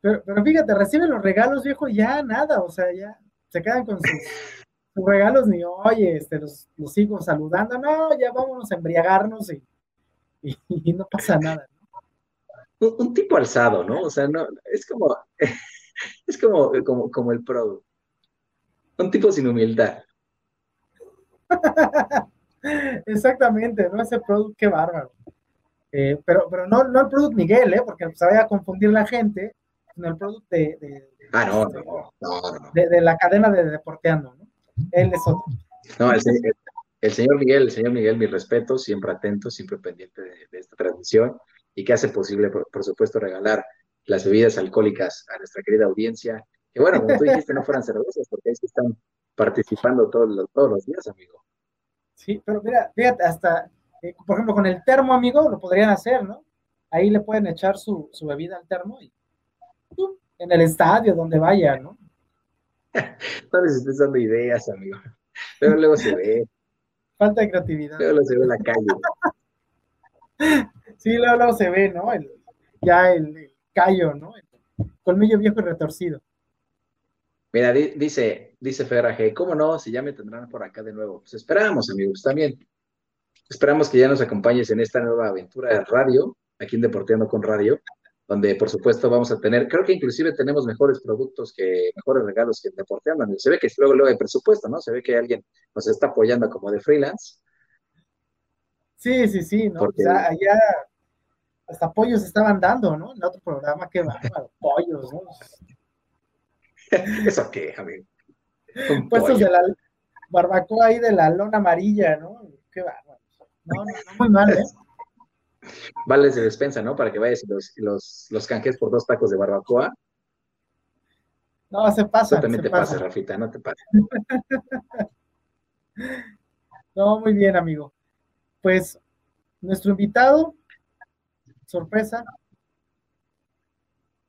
Speaker 2: Pero, pero fíjate, reciben los regalos, viejo, ya nada, o sea, ya se quedan con sus, regalos, ni oye, este, los, los, sigo saludando, no, ya vámonos a embriagarnos y, y, no pasa nada.
Speaker 3: Un, tipo alzado, ¿no? O sea, no, es como, es como, como, como el pro. Un tipo sin humildad.
Speaker 2: Exactamente, ¿no? Ese producto, qué bárbaro. Eh, pero, pero no, no el producto Miguel, ¿eh? Porque se vaya a confundir la gente el producto de,
Speaker 3: ah, no,
Speaker 2: este, no, no, De, la cadena de Deporteando, ¿no? Él es otro.
Speaker 3: No, el, señor Miguel, el señor Miguel, mi respeto, siempre atento, siempre pendiente de, esta transmisión y que hace posible, por, supuesto, regalar las bebidas alcohólicas a nuestra querida audiencia. Que bueno, como tú dijiste, no fueran cervezas, porque ahí están participando todos los, todos los días, amigo.
Speaker 2: Sí, pero mira, fíjate, hasta, eh, por ejemplo, con el termo, amigo, lo podrían hacer, ¿no? Ahí le pueden echar su, su bebida al termo y en el estadio, donde vaya, ¿no?
Speaker 3: no les estés dando ideas, amigo. Pero luego se ve.
Speaker 2: Falta de creatividad.
Speaker 3: Luego se ve en la calle.
Speaker 2: sí, luego, se ve, ¿no? ya el, callo, ¿no? El colmillo viejo y retorcido.
Speaker 3: Mira, dice, dice Ferraje, ¿cómo no? Si ya me tendrán por acá de nuevo. Pues esperamos, amigos, también. Esperamos que ya nos acompañes en esta nueva aventura de radio, aquí en Deporteando con Radio donde por supuesto vamos a tener, creo que inclusive tenemos mejores productos que, mejores regalos que en Deporteando. Se ve que luego, luego hay presupuesto, ¿no? Se ve que alguien nos está apoyando como de freelance.
Speaker 2: Sí, sí, sí, ¿no? Porque... allá hasta apoyos estaban dando, ¿no? En otro programa, qué bárbaro, pollos, ¿no?
Speaker 3: ¿Eso qué, amigo?
Speaker 2: Puestos de la barbacoa ahí de la lona amarilla, ¿no? Qué bárbaro. No, no, no, muy mal, ¿eh?
Speaker 3: Vales de despensa, ¿no? Para que vayas y los, los, los canjes por dos tacos de barbacoa.
Speaker 2: No, se pasa.
Speaker 3: Eso también te pasa. Rafita, no te pasa.
Speaker 2: no, muy bien, amigo. Pues nuestro invitado, sorpresa.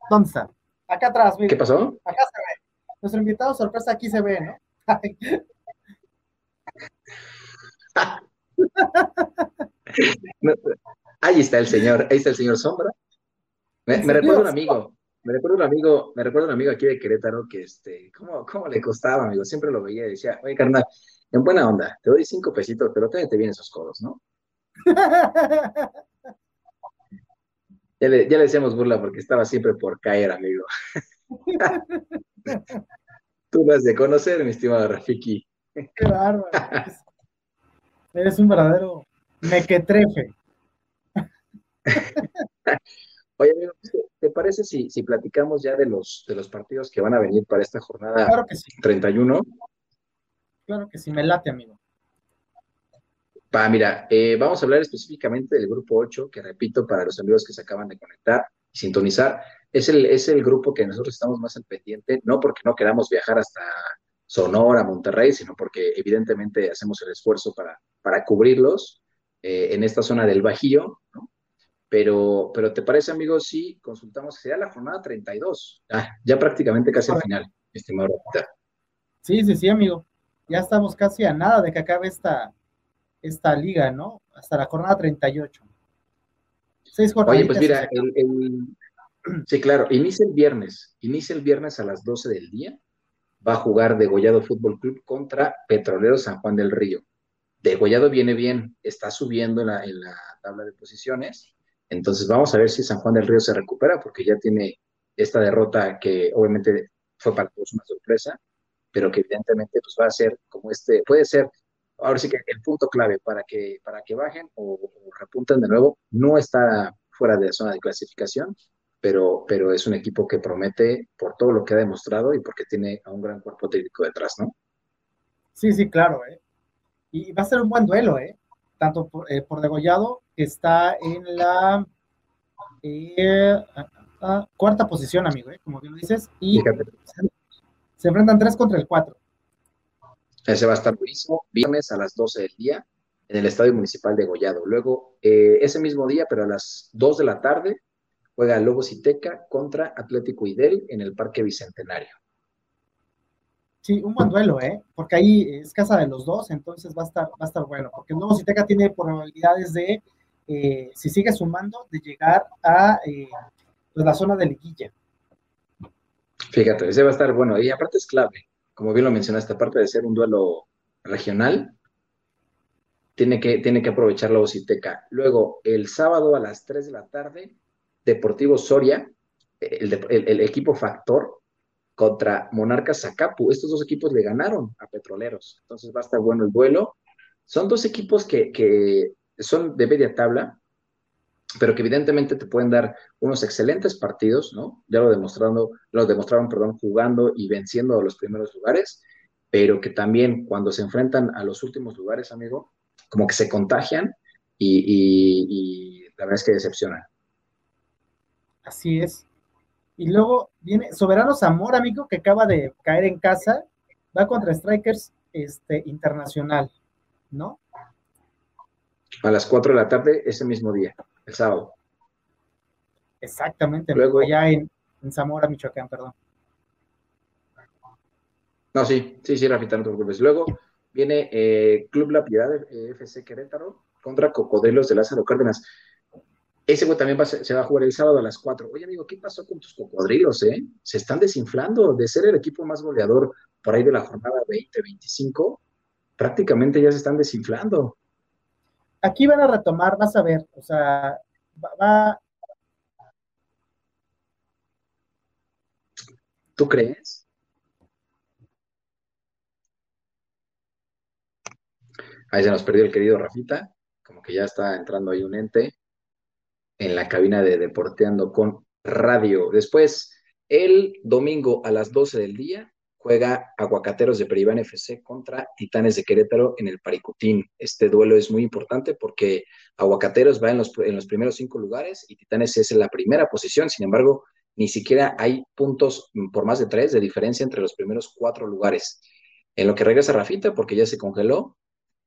Speaker 2: ¿Dónde está? Acá atrás,
Speaker 3: ¿Qué pasó?
Speaker 2: Acá se ve. Nuestro invitado, sorpresa, aquí se ve, ¿no?
Speaker 3: no Ahí está el señor, ahí está el señor Sombra. Me, recuerdo un amigo, me recuerdo un amigo, me recuerdo un amigo aquí de Querétaro que este, ¿cómo, cómo le costaba, amigo? Siempre lo veía y decía, oye, carnal, en buena onda, te doy cinco pesitos, pero te bien esos codos, ¿no? ya, le, ya le decíamos burla porque estaba siempre por caer, amigo. Tú lo has de conocer, mi estimado Rafiki.
Speaker 2: Qué bárbaro. Eres un verdadero mequetrefe.
Speaker 3: Oye, amigo, ¿te parece si, si platicamos ya de los, de los partidos que van a venir para esta jornada
Speaker 2: Claro que sí,
Speaker 3: 31?
Speaker 2: claro que sí, me late, amigo.
Speaker 3: Va, mira, eh, vamos a hablar específicamente del grupo 8, que repito, para los amigos que se acaban de conectar y sintonizar, es el, es el grupo que nosotros estamos más al pendiente, no porque no queramos viajar hasta Sonora, Monterrey, sino porque evidentemente hacemos el esfuerzo para, para cubrirlos eh, en esta zona del Bajío, ¿no? Pero, pero ¿te parece, amigos, si consultamos? Sería la jornada 32, ah, ya prácticamente casi al final, estimado.
Speaker 2: Sí, sí, sí, amigo. Ya estamos casi a nada de que acabe esta, esta liga, ¿no? Hasta la jornada 38. Seis
Speaker 3: Oye, pues mira, el- sí, claro, inicia el viernes, inicia el viernes a las 12 del día, va a jugar Degollado Fútbol Club contra Petrolero San Juan del Río. Degollado viene bien, está subiendo en la, en la tabla de posiciones, entonces vamos a ver si San Juan del Río se recupera, porque ya tiene esta derrota que obviamente fue para todos una sorpresa, pero que evidentemente pues va a ser como este, puede ser ahora sí que el punto clave para que, para que bajen o, o repunten de nuevo, no está fuera de la zona de clasificación, pero, pero es un equipo que promete por todo lo que ha demostrado y porque tiene a un gran cuerpo técnico detrás, ¿no?
Speaker 2: Sí, sí, claro, ¿eh? Y va a ser un buen duelo, ¿eh? Tanto por, eh, por Degollado, está en la eh, ah, ah, cuarta posición, amigo, ¿eh? Como bien lo dices, y
Speaker 3: Fíjate,
Speaker 2: se, enfrentan tres contra el cuatro.
Speaker 3: ese va a estar buenísimo, viernes a las 12 del día en el Estadio Municipal de Gollado. Luego, eh, ese mismo día, pero a las 2 de la tarde, juega Lobos y Teca contra Atlético Idel en el Parque Bicentenario.
Speaker 2: Sí, un buen duelo, ¿eh? Porque ahí es casa de los dos, entonces va a estar, va a estar bueno. Porque el Nuevo Citeca tiene probabilidades de, eh, si sigue sumando, de llegar a eh, pues, la zona de liguilla.
Speaker 3: Fíjate, ese va a estar bueno. Y aparte es clave, como bien lo mencionaste, aparte de ser un duelo regional, tiene que, tiene que aprovechar la Ociteca. Luego, el sábado a las 3 de la tarde, Deportivo Soria, el, el- equipo Factor contra Monarcas Zacapu. Estos dos equipos le ganaron a Petroleros. Entonces va a estar bueno el duelo. Son dos equipos que son de media tabla, pero que evidentemente te pueden dar unos excelentes partidos, ¿no? Ya lo demostrando, lo demostraron, perdón, jugando y venciendo a los primeros lugares, pero que también cuando se enfrentan a los últimos lugares, amigo, como que se contagian y, y- la verdad es que decepcionan.
Speaker 2: Así es. Y luego viene Soberano Zamora, amigo, que acaba de caer en casa, va contra Strikers este, Internacional, ¿no?
Speaker 3: A las 4 de la tarde ese mismo día, el sábado.
Speaker 2: Exactamente,
Speaker 3: Luego-
Speaker 2: allá en, en Zamora, Michoacán, perdón.
Speaker 3: No, sí, sí, sí, Rafita, no te preocupes. Luego viene eh, Club La Piedad, eh, FC Querétaro, contra Cocodrilos de Lázaro Cárdenas. Ese güey también va se va a jugar el sábado a las 4. Oye, amigo, ¿qué pasó con tus cocodrilos, eh? Se están desinflando de ser el equipo más goleador por ahí de la jornada 20-25. Prácticamente ya se están desinflando.
Speaker 2: Aquí van a retomar, vas a ver, o sea, va,
Speaker 3: ¿Tú crees? Ahí se nos perdió el querido Rafita, como que ya está entrando ahí un ente en la cabina de Deporteando con Radio. Después, el domingo a las 12 del día, juega Aguacateros de Peribán FC contra Titanes de Querétaro en el Paricutín. Este duelo es muy importante porque Aguacateros va en los, en los primeros cinco lugares y Titanes es en la primera posición. Sin embargo, ni siquiera hay puntos por más de tres de diferencia entre los primeros cuatro lugares. En lo que regresa Rafita, porque ya se congeló,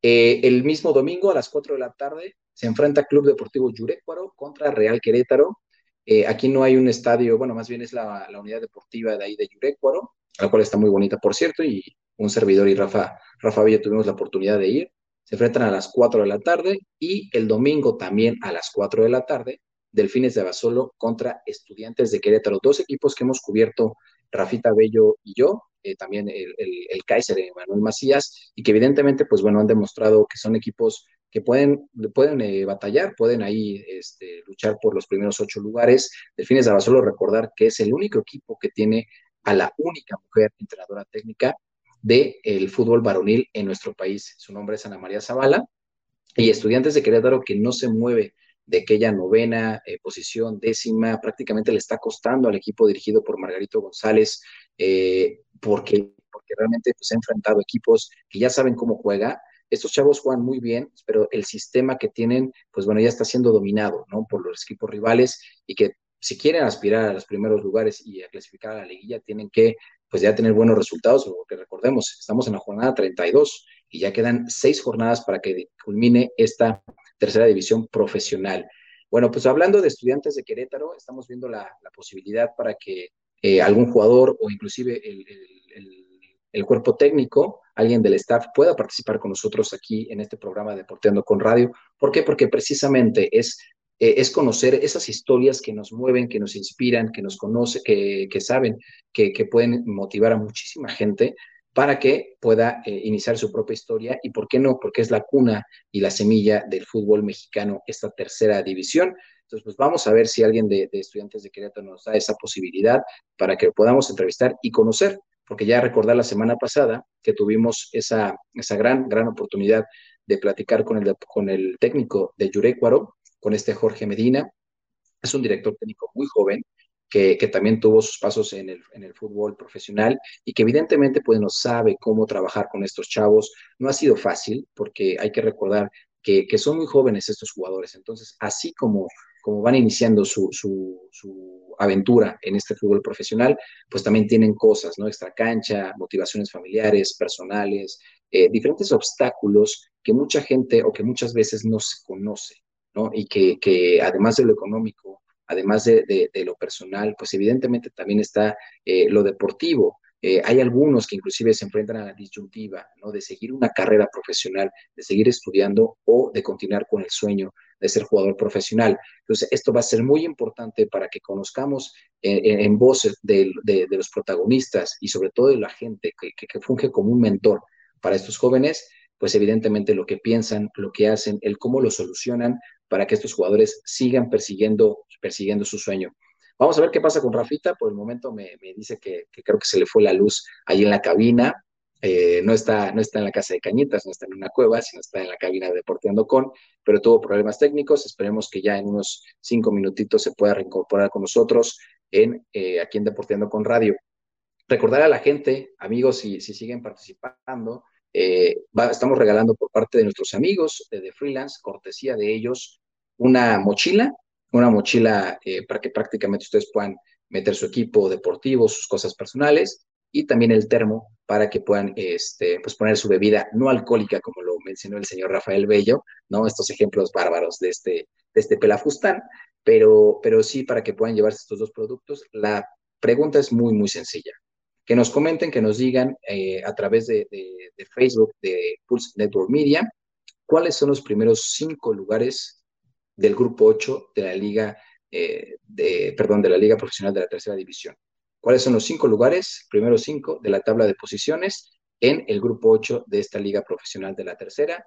Speaker 3: eh, el mismo domingo a las 4 de la tarde se enfrenta Club Deportivo Yurécuaro contra Real Querétaro. Eh, aquí no hay un estadio, bueno, más bien es la, la, unidad deportiva de ahí de Yurécuaro, la cual está muy bonita, por cierto, y un servidor y Rafa, Rafa tuvimos la oportunidad de ir. Se enfrentan a las 4 de la tarde y el domingo también a las 4 de la tarde, Delfines de Abasolo contra Estudiantes de Querétaro. Dos equipos que hemos cubierto Rafita Bello y yo, eh, también el, el, Kaiser de Manuel Macías, y que evidentemente, pues bueno, han demostrado que son equipos que pueden, pueden eh, batallar, pueden ahí este, luchar por los primeros ocho lugares. Delfines de Abasolo, recordar que es el único equipo que tiene a la única mujer entrenadora técnica del de fútbol varonil en nuestro país. Su nombre es Ana María Zavala, y Estudiantes de Querétaro que no se mueve de aquella novena eh, posición, décima, prácticamente le está costando al equipo dirigido por Margarito González, eh, porque, porque realmente pues, ha enfrentado equipos que ya saben cómo juega. Estos chavos juegan muy bien, pero el sistema que tienen, pues bueno, ya está siendo dominado, ¿no? Por los equipos rivales y que si quieren aspirar a los primeros lugares y a clasificar a la liguilla, tienen que pues ya tener buenos resultados, porque recordemos, estamos en la jornada 32 y ya quedan seis jornadas para que culmine esta tercera división profesional. Bueno, pues hablando de estudiantes de Querétaro, estamos viendo la, posibilidad para que eh, algún jugador o inclusive el, cuerpo técnico, alguien del staff pueda participar con nosotros aquí en este programa de Porteando con Radio. ¿Por qué? Porque precisamente es eh, es conocer esas historias que nos mueven, que nos inspiran, que nos conocen, que, saben que, pueden motivar a muchísima gente para que pueda eh, iniciar su propia historia y por qué no, porque es la cuna y la semilla del fútbol mexicano, esta tercera división. Entonces, pues vamos a ver si alguien de, estudiantes de Querétaro nos da esa posibilidad para que podamos entrevistar y conocer, porque ya recordar la semana pasada que tuvimos esa, esa gran, gran oportunidad de platicar con el, con el técnico de Yurecuaro, con este Jorge Medina. Es un director técnico muy joven que, también tuvo sus pasos en el, fútbol profesional y que evidentemente pues no sabe cómo trabajar con estos chavos. No ha sido fácil porque hay que recordar que, son muy jóvenes estos jugadores. Entonces, así como, como van iniciando su, aventura en este fútbol profesional, pues también tienen cosas, ¿no? Extra cancha, motivaciones familiares, personales, eh, diferentes obstáculos que mucha gente o que muchas veces no se conoce. Y que, además de lo económico, además de, lo personal, pues evidentemente también está eh, lo deportivo. Eh, hay algunos que inclusive se enfrentan a la disyuntiva, ¿no? De seguir una carrera profesional, de seguir estudiando o de continuar con el sueño de ser jugador profesional. Entonces, esto va a ser muy importante para que conozcamos eh, en voces de, los protagonistas y sobre todo de la gente que, que funge como un mentor para estos jóvenes, pues evidentemente lo que piensan, lo que hacen, el cómo lo solucionan para que estos jugadores sigan persiguiendo, persiguiendo su sueño. Vamos a ver qué pasa con Rafita. Por el momento me, dice que, creo que se le fue la luz ahí en la cabina. Eh, no, está, no está en la casa de Cañitas, no está en una cueva, sino está en la cabina de Deporteando con, pero tuvo problemas técnicos. Esperemos que ya en unos cinco minutitos se pueda reincorporar con nosotros en, eh, aquí en Deporteando con Radio. Recordar a la gente, amigos, si, si siguen participando, eh, estamos regalando por parte de nuestros amigos de, freelance, cortesía de ellos, una mochila, una mochila eh, para que prácticamente ustedes puedan meter su equipo deportivo, sus cosas personales y también el termo para que puedan este, pues poner su bebida no alcohólica, como lo mencionó el señor Rafael Bello, ¿no? Estos ejemplos bárbaros de este, de este pelafustán, pero, pero sí para que puedan llevarse estos dos productos. La pregunta es muy, muy sencilla que nos comenten, que nos digan eh, a través de, Facebook de Pulse Network Media cuáles son los primeros cinco lugares del grupo 8 de la liga, eh, de, perdón, de la liga profesional de la tercera división. ¿Cuáles son los cinco lugares, primeros cinco de la tabla de posiciones en el grupo 8 de esta liga profesional de la tercera?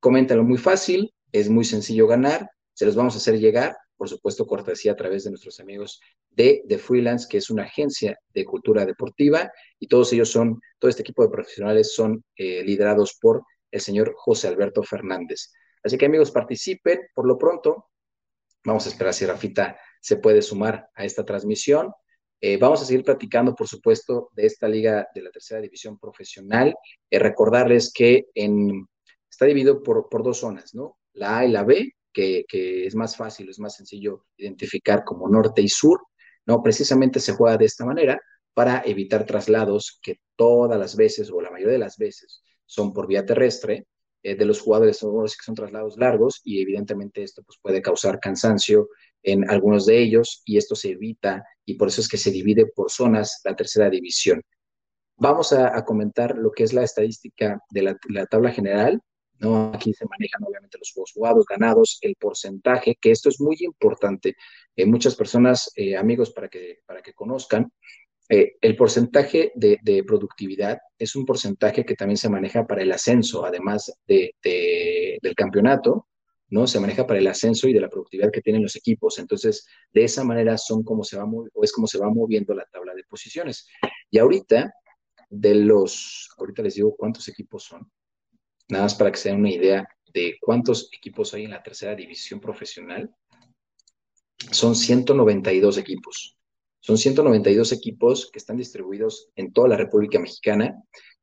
Speaker 3: Coméntalo muy fácil, es muy sencillo ganar, se los vamos a hacer llegar por supuesto, cortesía a través de nuestros amigos de The Freelance, que es una agencia de cultura deportiva, y todos ellos son, todo este equipo de profesionales son eh, liderados por el señor José Alberto Fernández. Así que amigos, participen. Por lo pronto, vamos a esperar si Rafita se puede sumar a esta transmisión. Eh, vamos a seguir platicando, por supuesto, de esta liga de la tercera división profesional. Eh, recordarles que en, está dividido por, por dos zonas, ¿no? La A y la B, que, es más fácil, es más sencillo identificar como norte y sur, ¿no? Precisamente se juega de esta manera para evitar traslados que todas las veces o la mayoría de las veces son por vía terrestre, eh, de los jugadores son, son traslados largos y evidentemente esto pues, puede causar cansancio en algunos de ellos y esto se evita y por eso es que se divide por zonas la tercera división. Vamos a, comentar lo que es la estadística de la tabla general ¿no? Aquí se manejan obviamente los juegos jugados, ganados, el porcentaje, que esto es muy importante. Eh, muchas personas, eh, amigos, para que, para que conozcan, eh, el porcentaje de, productividad es un porcentaje que también se maneja para el ascenso, además de, del campeonato, ¿no? Se maneja para el ascenso y de la productividad que tienen los equipos. Entonces, de esa manera son se va es como se va moviendo la tabla de posiciones. Y ahorita, de los, ahorita les digo cuántos equipos son nada más para que se den una idea de cuántos equipos hay en la tercera división profesional, son 192 equipos. Son 192 equipos que están distribuidos en toda la República Mexicana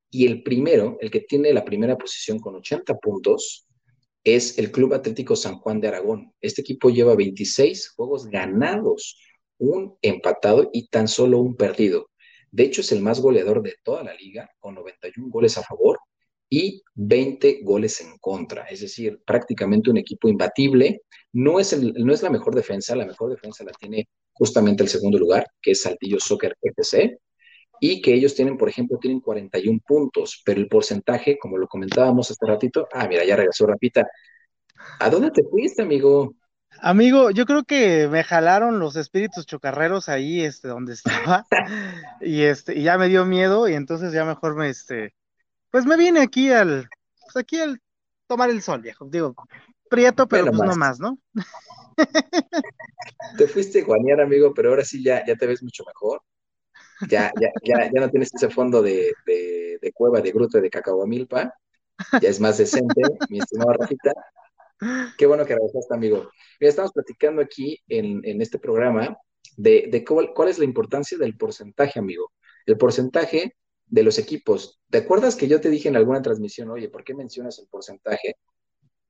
Speaker 3: y el primero, el que tiene la primera posición con 80 puntos, es el Club Atlético San Juan de Aragón. Este equipo lleva 26 juegos ganados, un empatado y tan solo un perdido. De hecho, es el más goleador de toda la liga, con 91 goles a favor y 20 goles en contra. Es decir, prácticamente un equipo imbatible. No es, el, no es la mejor defensa, la mejor defensa la tiene justamente el segundo lugar, que es Saltillo Soccer FC, y que ellos tienen, por ejemplo, tienen 41 puntos, pero el porcentaje, como lo comentábamos hace ratito, ah, mira, ya regresó Rapita. ¿A dónde te fuiste, amigo?
Speaker 2: Amigo, yo creo que me jalaron los espíritus chocarreros ahí, este, donde estaba, y este, y ya me dio miedo, y entonces ya mejor me, este, pues me vine aquí al, pues aquí al tomar el sol, viejo. Digo, prieto, pero pues no más, ¿no?
Speaker 3: Te fuiste guanear, amigo, pero ahora sí ya, ya te ves mucho mejor. Ya, ya, ya, ya no tienes ese fondo de, de, cueva, de gruta, de cacahuamilpa. Ya es más decente, mi estimado Rafita. Qué bueno que regresaste, amigo. Mira, estamos platicando aquí en, en este programa de, de cuál, cuál, es la importancia del porcentaje, amigo. El porcentaje de los equipos. ¿Te acuerdas que yo te dije en alguna transmisión, oye, ¿por qué mencionas el porcentaje,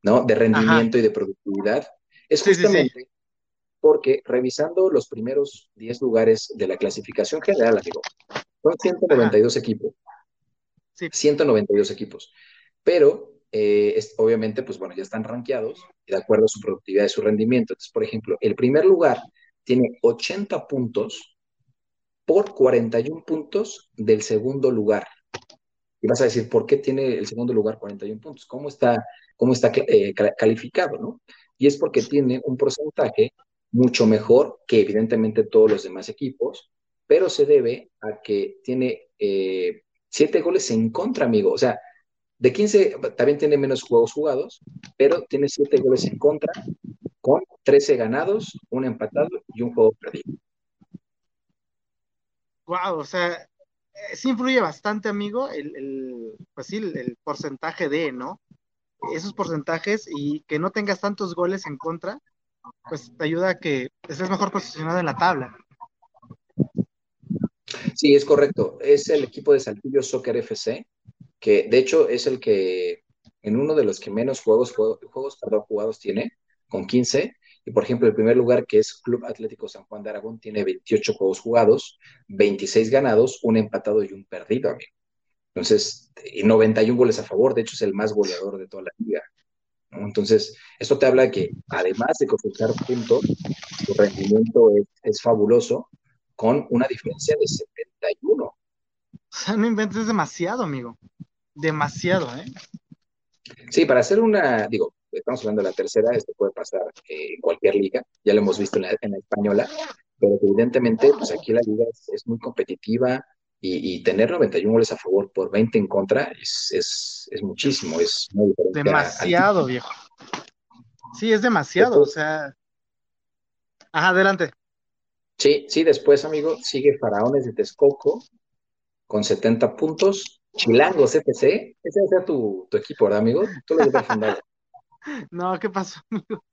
Speaker 3: ¿no? De rendimiento y de productividad. Es justamente porque revisando los primeros 10 lugares de la clasificación general, amigo, son 192 equipos. 192 equipos. Pero, eh, obviamente, pues bueno, ya están rankeados de acuerdo a su productividad y su rendimiento. Entonces, por ejemplo, el primer lugar tiene 80 puntos por 41 puntos del segundo lugar. Y vas a decir, ¿por qué tiene el segundo lugar 41 puntos? ¿Cómo está, cómo está eh, calificado? ¿no? Y es porque tiene un porcentaje mucho mejor que evidentemente todos los demás equipos, pero se debe a que tiene eh, siete goles en contra, amigo. O sea, de 15 también tiene menos juegos jugados, pero tiene siete goles en contra, con 13 ganados, un empatado y un juego perdido.
Speaker 2: Wow, o sea, eh, sí influye bastante, amigo, el, el pues sí, el, porcentaje de, ¿no? Esos porcentajes y que no tengas tantos goles en contra, pues te ayuda a que estés mejor posicionado en la tabla.
Speaker 3: Sí, es correcto. Es el equipo de Saltillo Soccer FC, que de hecho es el que en uno de los que menos juegos, juegos, juegos perdón, jugados tiene, con 15, y por ejemplo, el primer lugar, que es Club Atlético San Juan de Aragón, tiene 28 juegos jugados, 26 ganados, un empatado y un perdido, amigo. Entonces, 91 goles a favor, de hecho es el más goleador de toda la liga. Entonces, esto te habla de que además de cosechar puntos, su rendimiento es, fabuloso, con una diferencia de 71. O
Speaker 2: sea, no inventes demasiado, amigo. Demasiado, ¿eh?
Speaker 3: Sí, para hacer una, digo, estamos hablando de la tercera, esto puede pasar eh, en cualquier liga, ya lo hemos visto en la, española, pero evidentemente, pues aquí la liga es, muy competitiva y, tener 91 goles a favor por 20 en contra es, muchísimo, es muy
Speaker 2: diferente. Demasiado, viejo. Sí, es demasiado, o sea. Ajá, adelante.
Speaker 3: Sí, sí, después, amigo, sigue Faraones de Texcoco con 70 puntos. Chilangos FC, ese va a ser tu, equipo, ¿verdad, amigo? Tú lo debes fundar.
Speaker 2: No, ¿qué pasó, amigo?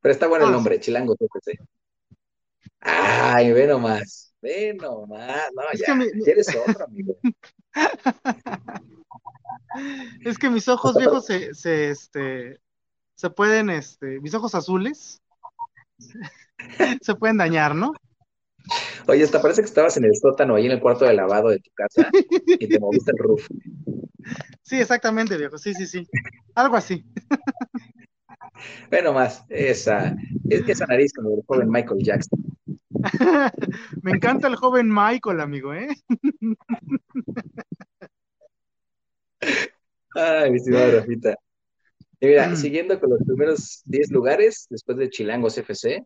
Speaker 3: Pero está bueno el nombre, Chilango TPC. Ay, ve nomás, ve nomás. No, ya, eres otro, amigo.
Speaker 2: Es que mis ojos viejos se, se, este, se pueden, este, mis ojos azules se pueden dañar, ¿no?
Speaker 3: Oye, hasta parece que estabas en el sótano, ahí en el cuarto de lavado de tu casa, y te moviste el roof.
Speaker 2: Sí, exactamente, viejo, sí, sí, sí. Algo así.
Speaker 3: Bueno, más, esa, esa nariz como el joven Michael Jackson.
Speaker 2: Me encanta el joven Michael, amigo, ¿eh?
Speaker 3: Ay, mi estimado Rafita. Y mira, mm. siguiendo con los primeros 10 lugares, después de Chilangos FC,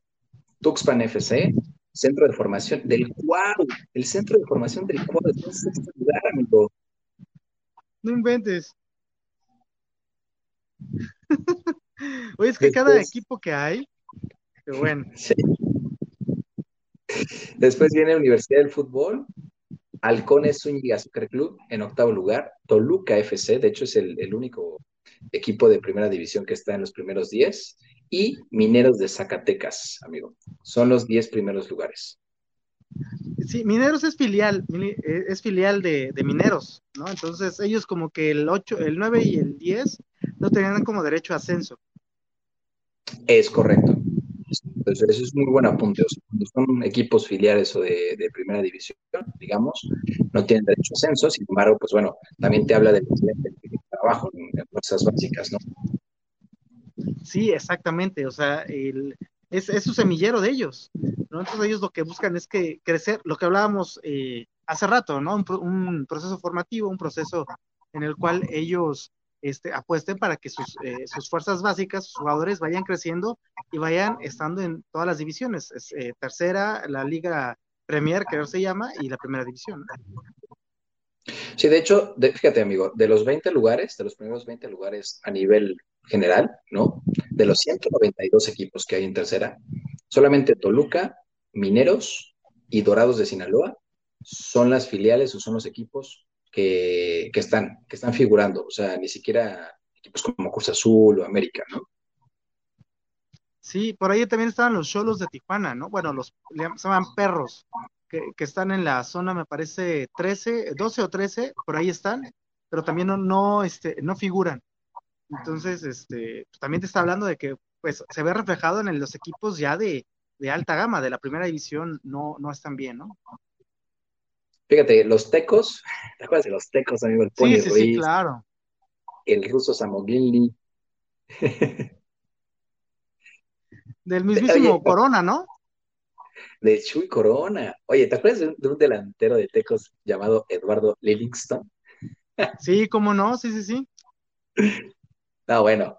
Speaker 3: Tuxpan FC, Centro de Formación del Cuadro, el Centro de Formación del Cuadro, es este lugar, amigo.
Speaker 2: No inventes. Oye, es que cada equipo que hay, bueno.
Speaker 3: Después viene Universidad del Fútbol, Halcones Zúñiga Soccer Club en octavo lugar, Toluca FC, de hecho es el, único equipo de primera división que está en los primeros 10, y Mineros de Zacatecas, amigo. Son los 10 primeros lugares.
Speaker 2: Sí, Mineros es filial, eh, es filial de, Mineros, ¿no? Entonces ellos como que el 8, el 9 y el 10 no tenían como derecho a ascenso.
Speaker 3: Es correcto. Entonces, eso es muy buen apunte. cuando son equipos filiales o de, primera división, digamos, no tienen derecho a ascenso. Sin embargo, pues bueno, también te habla del trabajo en, fuerzas básicas, ¿no?
Speaker 2: Sí, exactamente. O sea, el, es, es, su semillero de ellos. Entonces ellos lo que buscan es que crecer, lo que hablábamos eh, hace rato, ¿no? Un, proceso formativo, un proceso en el cual ellos este, apuesten para que sus, eh, sus fuerzas básicas, sus jugadores vayan creciendo y vayan estando en todas las divisiones. Eh, tercera, la Liga Premier, que ahora se llama, y la Primera División.
Speaker 3: Sí, de hecho, fíjate, amigo, de los 20 lugares, de los primeros 20 lugares a nivel general, ¿no? De los 192 equipos que hay en tercera, solamente Toluca, Mineros y Dorados de Sinaloa son las filiales o son los equipos que, están, que están figurando, o sea, ni siquiera equipos como Cruz Azul o América, ¿no?
Speaker 2: Sí, por ahí también estaban los cholos de Tijuana, ¿no? Bueno, los se llaman perros, que, están en la zona, me parece, 13, 12 o 13, por ahí están, pero también no, no, este, no figuran. Entonces, este, pues, también te está hablando de que pues se ve reflejado en los equipos ya de, de, alta gama, de la primera división, no, no están bien, ¿no?
Speaker 3: Fíjate, los tecos, ¿te acuerdas de los tecos, amigo? El Pony
Speaker 2: sí, sí, sí, claro.
Speaker 3: El ruso Samoginli.
Speaker 2: Del mismísimo Corona, ¿no?
Speaker 3: De Chuy Corona. Oye, ¿te acuerdas de un, delantero de tecos llamado Eduardo Livingston?
Speaker 2: sí, cómo no, sí, sí, sí.
Speaker 3: No, bueno,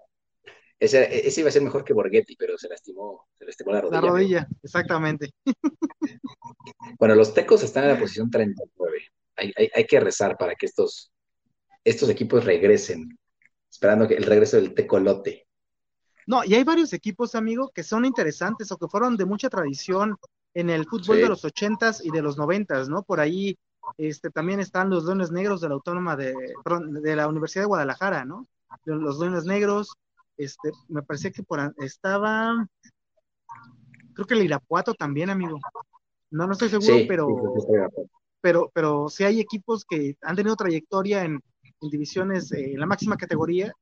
Speaker 3: ese, ese, iba a ser mejor que Borghetti, pero se lastimó, se lastimó la rodilla.
Speaker 2: La rodilla, exactamente.
Speaker 3: Bueno, los tecos están en la posición 39. Hay, hay, hay, que rezar para que estos, estos equipos regresen, esperando que el regreso del tecolote.
Speaker 2: No, y hay varios equipos, amigo, que son interesantes o que fueron de mucha tradición en el fútbol de los ochentas y de los noventas, ¿no? Por ahí este, también están los Leones Negros de la Autónoma de, de la Universidad de Guadalajara, ¿no? Los Leones Negros, este, me parece que por estaba, creo que el Irapuato también, amigo. No, no estoy seguro, pero, pero, pero sí hay equipos que han tenido trayectoria en, divisiones, eh, en la máxima categoría,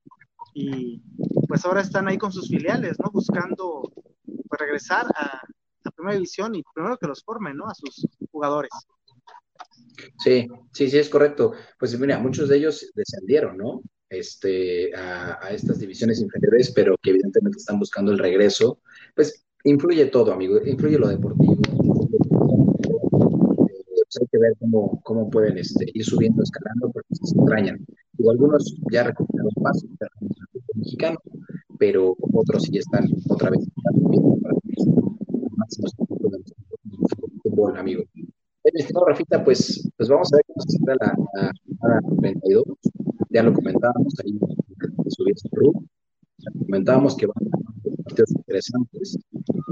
Speaker 2: y pues ahora están ahí con sus filiales, ¿no? Buscando pues, regresar a, la primera división y primero que los formen, ¿no? A sus jugadores.
Speaker 3: Sí, sí, sí, es correcto. Pues mira, muchos de ellos descendieron, ¿no? Este, a, a, estas divisiones inferiores, pero que evidentemente están buscando el regreso. Pues influye todo, amigo. Influye lo deportivo, hay que ver cómo, cómo pueden este, ir subiendo, escalando, porque se extrañan. Y algunos ya recuperaron pasos del mexicano, pero otros sí están otra vez para máximos fútbol, amigo. El estimado Rafita, pues, pues vamos a ver cómo se está la, la, 32. Ya lo comentábamos ahí subir su club. Comentábamos que van a partidos interesantes.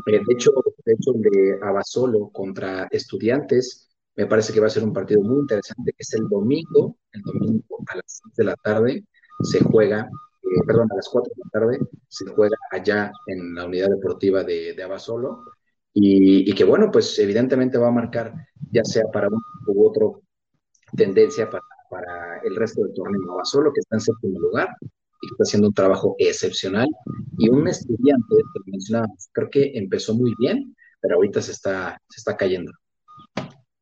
Speaker 3: Eh, de hecho, de hecho, el de Abasolo contra Estudiantes me parece que va a ser un partido muy interesante, es el domingo, el domingo a las 6 de la tarde se juega, eh, perdón, a las 4 de la tarde se juega allá en la unidad deportiva de, de Abasolo, y, que bueno, pues evidentemente va a marcar ya sea para uno u otro tendencia para, para el resto del torneo. Abasolo, que está en séptimo lugar y está haciendo un trabajo excepcional, y un estudiante, que mencionábamos, creo que empezó muy bien, pero ahorita se está, se está cayendo.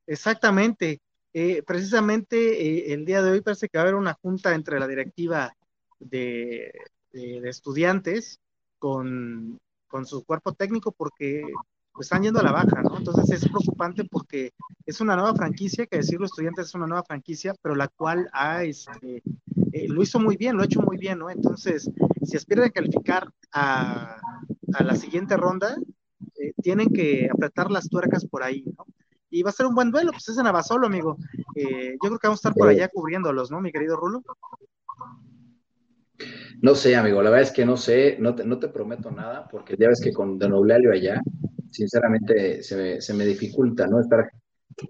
Speaker 2: Exactamente. Eh, precisamente eh, el día de hoy parece que va a haber una junta entre la directiva de, estudiantes con, su cuerpo técnico porque pues, están yendo a la baja, ¿no? Entonces es preocupante porque es una nueva franquicia, que decirlo estudiantes es una nueva franquicia, pero la cual ha, este, eh, lo hizo muy bien, lo ha hecho muy bien, ¿no? Entonces, si aspiran a calificar a, a la siguiente ronda, tienen que apretar las tuercas por ahí, ¿no? y va a ser un buen duelo, pues es en Abasolo, amigo. Eh, yo creo que vamos a estar por allá cubriéndolos, ¿no, mi querido Rulo?
Speaker 3: No sé, amigo, la verdad es que no sé, no te, no te prometo nada, porque ya ves que con Don Eulalio allá, sinceramente se me, se me dificulta, ¿no? Estar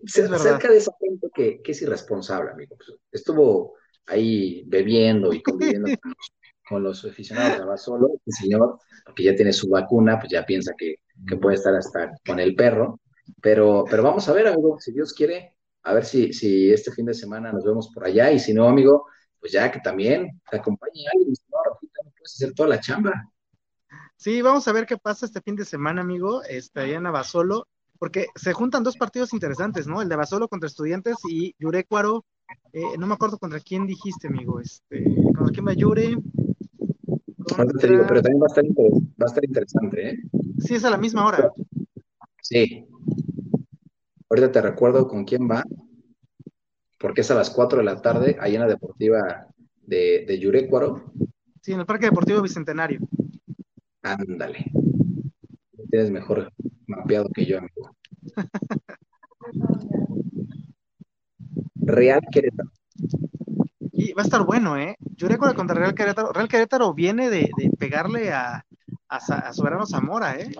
Speaker 3: cerca de esa gente que, que, es irresponsable, amigo. Pues, estuvo ahí bebiendo y conviviendo con los aficionados de Abasolo, el señor, porque ya tiene su vacuna, pues ya piensa que, que puede estar hasta con el perro. Pero, pero vamos a ver, amigo, si Dios quiere, a ver si, si este fin de semana nos vemos por allá. Y si no, amigo, pues ya que también te acompañe alguien, no, puedes hacer toda la chamba.
Speaker 2: Sí, vamos a ver qué pasa este fin de semana, amigo, este, allá en Abasolo, porque se juntan dos partidos interesantes, ¿no? El de Abasolo contra Estudiantes y Yurecuaro, eh, no me acuerdo contra quién dijiste, amigo, este, contra quién va Yure.
Speaker 3: Te digo, pero también va a, estar, va a estar interesante, ¿eh?
Speaker 2: Sí, es a la misma hora.
Speaker 3: Sí. Ahorita te recuerdo con quién va, porque es a las 4 de la tarde, ahí en la deportiva de, de Yurecuaro.
Speaker 2: Sí, en el Parque Deportivo Bicentenario.
Speaker 3: Ándale. Tienes mejor mapeado que yo, amigo. Real Querétaro.
Speaker 2: Y va a estar bueno, ¿eh? Yo recuerdo contra Real Querétaro. Real Querétaro viene de, pegarle a, a, Soberano Zamora, ¿eh?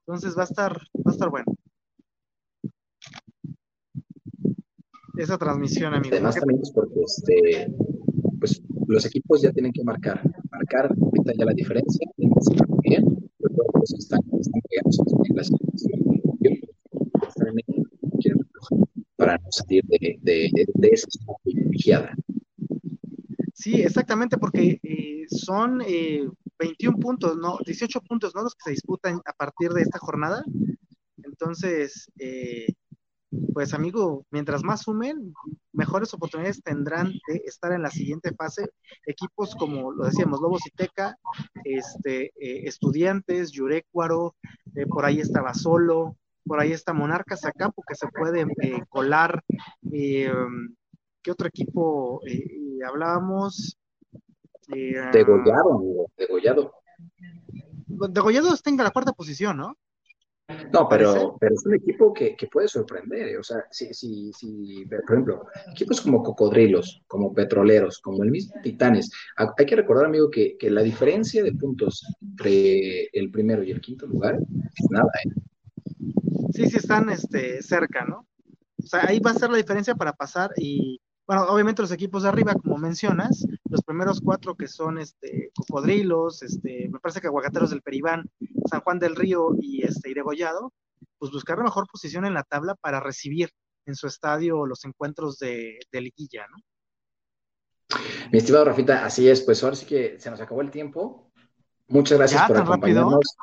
Speaker 2: Entonces va a estar, va a estar bueno. Esa transmisión, amigo.
Speaker 3: Además, también es porque este, pues, los equipos ya tienen que marcar, marcar ahorita ya la diferencia, bien, pues están, están para no salir de, de, de, esa privilegiada.
Speaker 2: Sí, exactamente, porque eh, son eh, 21 puntos, ¿no? 18 puntos, ¿no? Los que se disputan a partir de esta jornada. Entonces, eh, pues amigo, mientras más sumen, mejores oportunidades tendrán de estar en la siguiente fase. Equipos como lo decíamos, Lobos y Teca, este, eh, Estudiantes, Yurecuaro, eh, por ahí estaba Solo, por ahí está Monarcas Acapo que se puede eh, colar. ¿Qué otro equipo hablábamos?
Speaker 3: degollado, amigo, degollado.
Speaker 2: Degollado está en la cuarta posición, ¿no?
Speaker 3: No, pero, pero es un equipo que, puede sorprender. ¿eh? O sea, si, si, si, por ejemplo, equipos como Cocodrilos, como Petroleros, como el mismo Titanes, hay que recordar, amigo, que, la diferencia de puntos entre el primero y el quinto lugar es nada. ¿eh?
Speaker 2: Sí, sí, están este, cerca, ¿no? O sea, ahí va a ser la diferencia para pasar y bueno, obviamente los equipos de arriba, como mencionas, los primeros cuatro que son este, Cocodrilos, este, me parece que Aguacateros del Peribán, San Juan del Río y este, Iregollado, pues buscar la mejor posición en la tabla para recibir en su estadio los encuentros de, liguilla, ¿no?
Speaker 3: Mi estimado Rafita, así es, pues ahora sí que se nos acabó el tiempo. Muchas gracias por acompañarnos.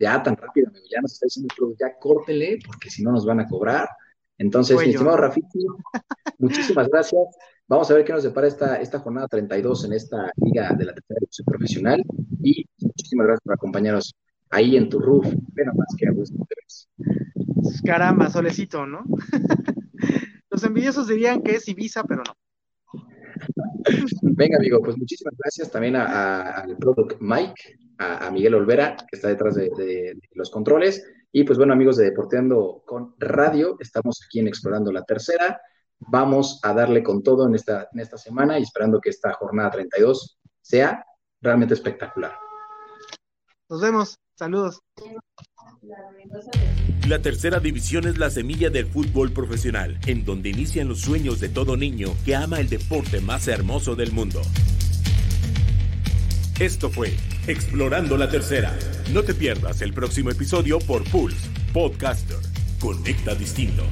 Speaker 3: Ya tan rápido, amigo, ya nos está diciendo ya córtele, porque si no nos van a cobrar. Entonces, mi estimado Rafita, muchísimas gracias. Vamos a ver qué nos depara esta, esta jornada 32 en esta liga de la tercera división profesional. Y muchísimas gracias por acompañarnos ahí en tu roof. Pero más que a gusto
Speaker 2: Caramba, solecito, ¿no? Los envidiosos dirían que es Ibiza, pero no.
Speaker 3: Venga, amigo, pues muchísimas gracias también al Product Mike, a, Miguel Olvera, que está detrás de los controles. Y pues bueno, amigos de Deporteando con Radio, estamos aquí en Explorando la Tercera. Vamos a darle con todo en esta, en esta semana y esperando que esta jornada 32 sea realmente espectacular.
Speaker 2: Nos vemos. Saludos.
Speaker 1: La tercera división es la semilla del fútbol profesional, en donde inician los sueños de todo niño que ama el deporte más hermoso del mundo. Esto fue Explorando la Tercera. No te pierdas el próximo episodio por Pulse Podcaster. Conecta distinto.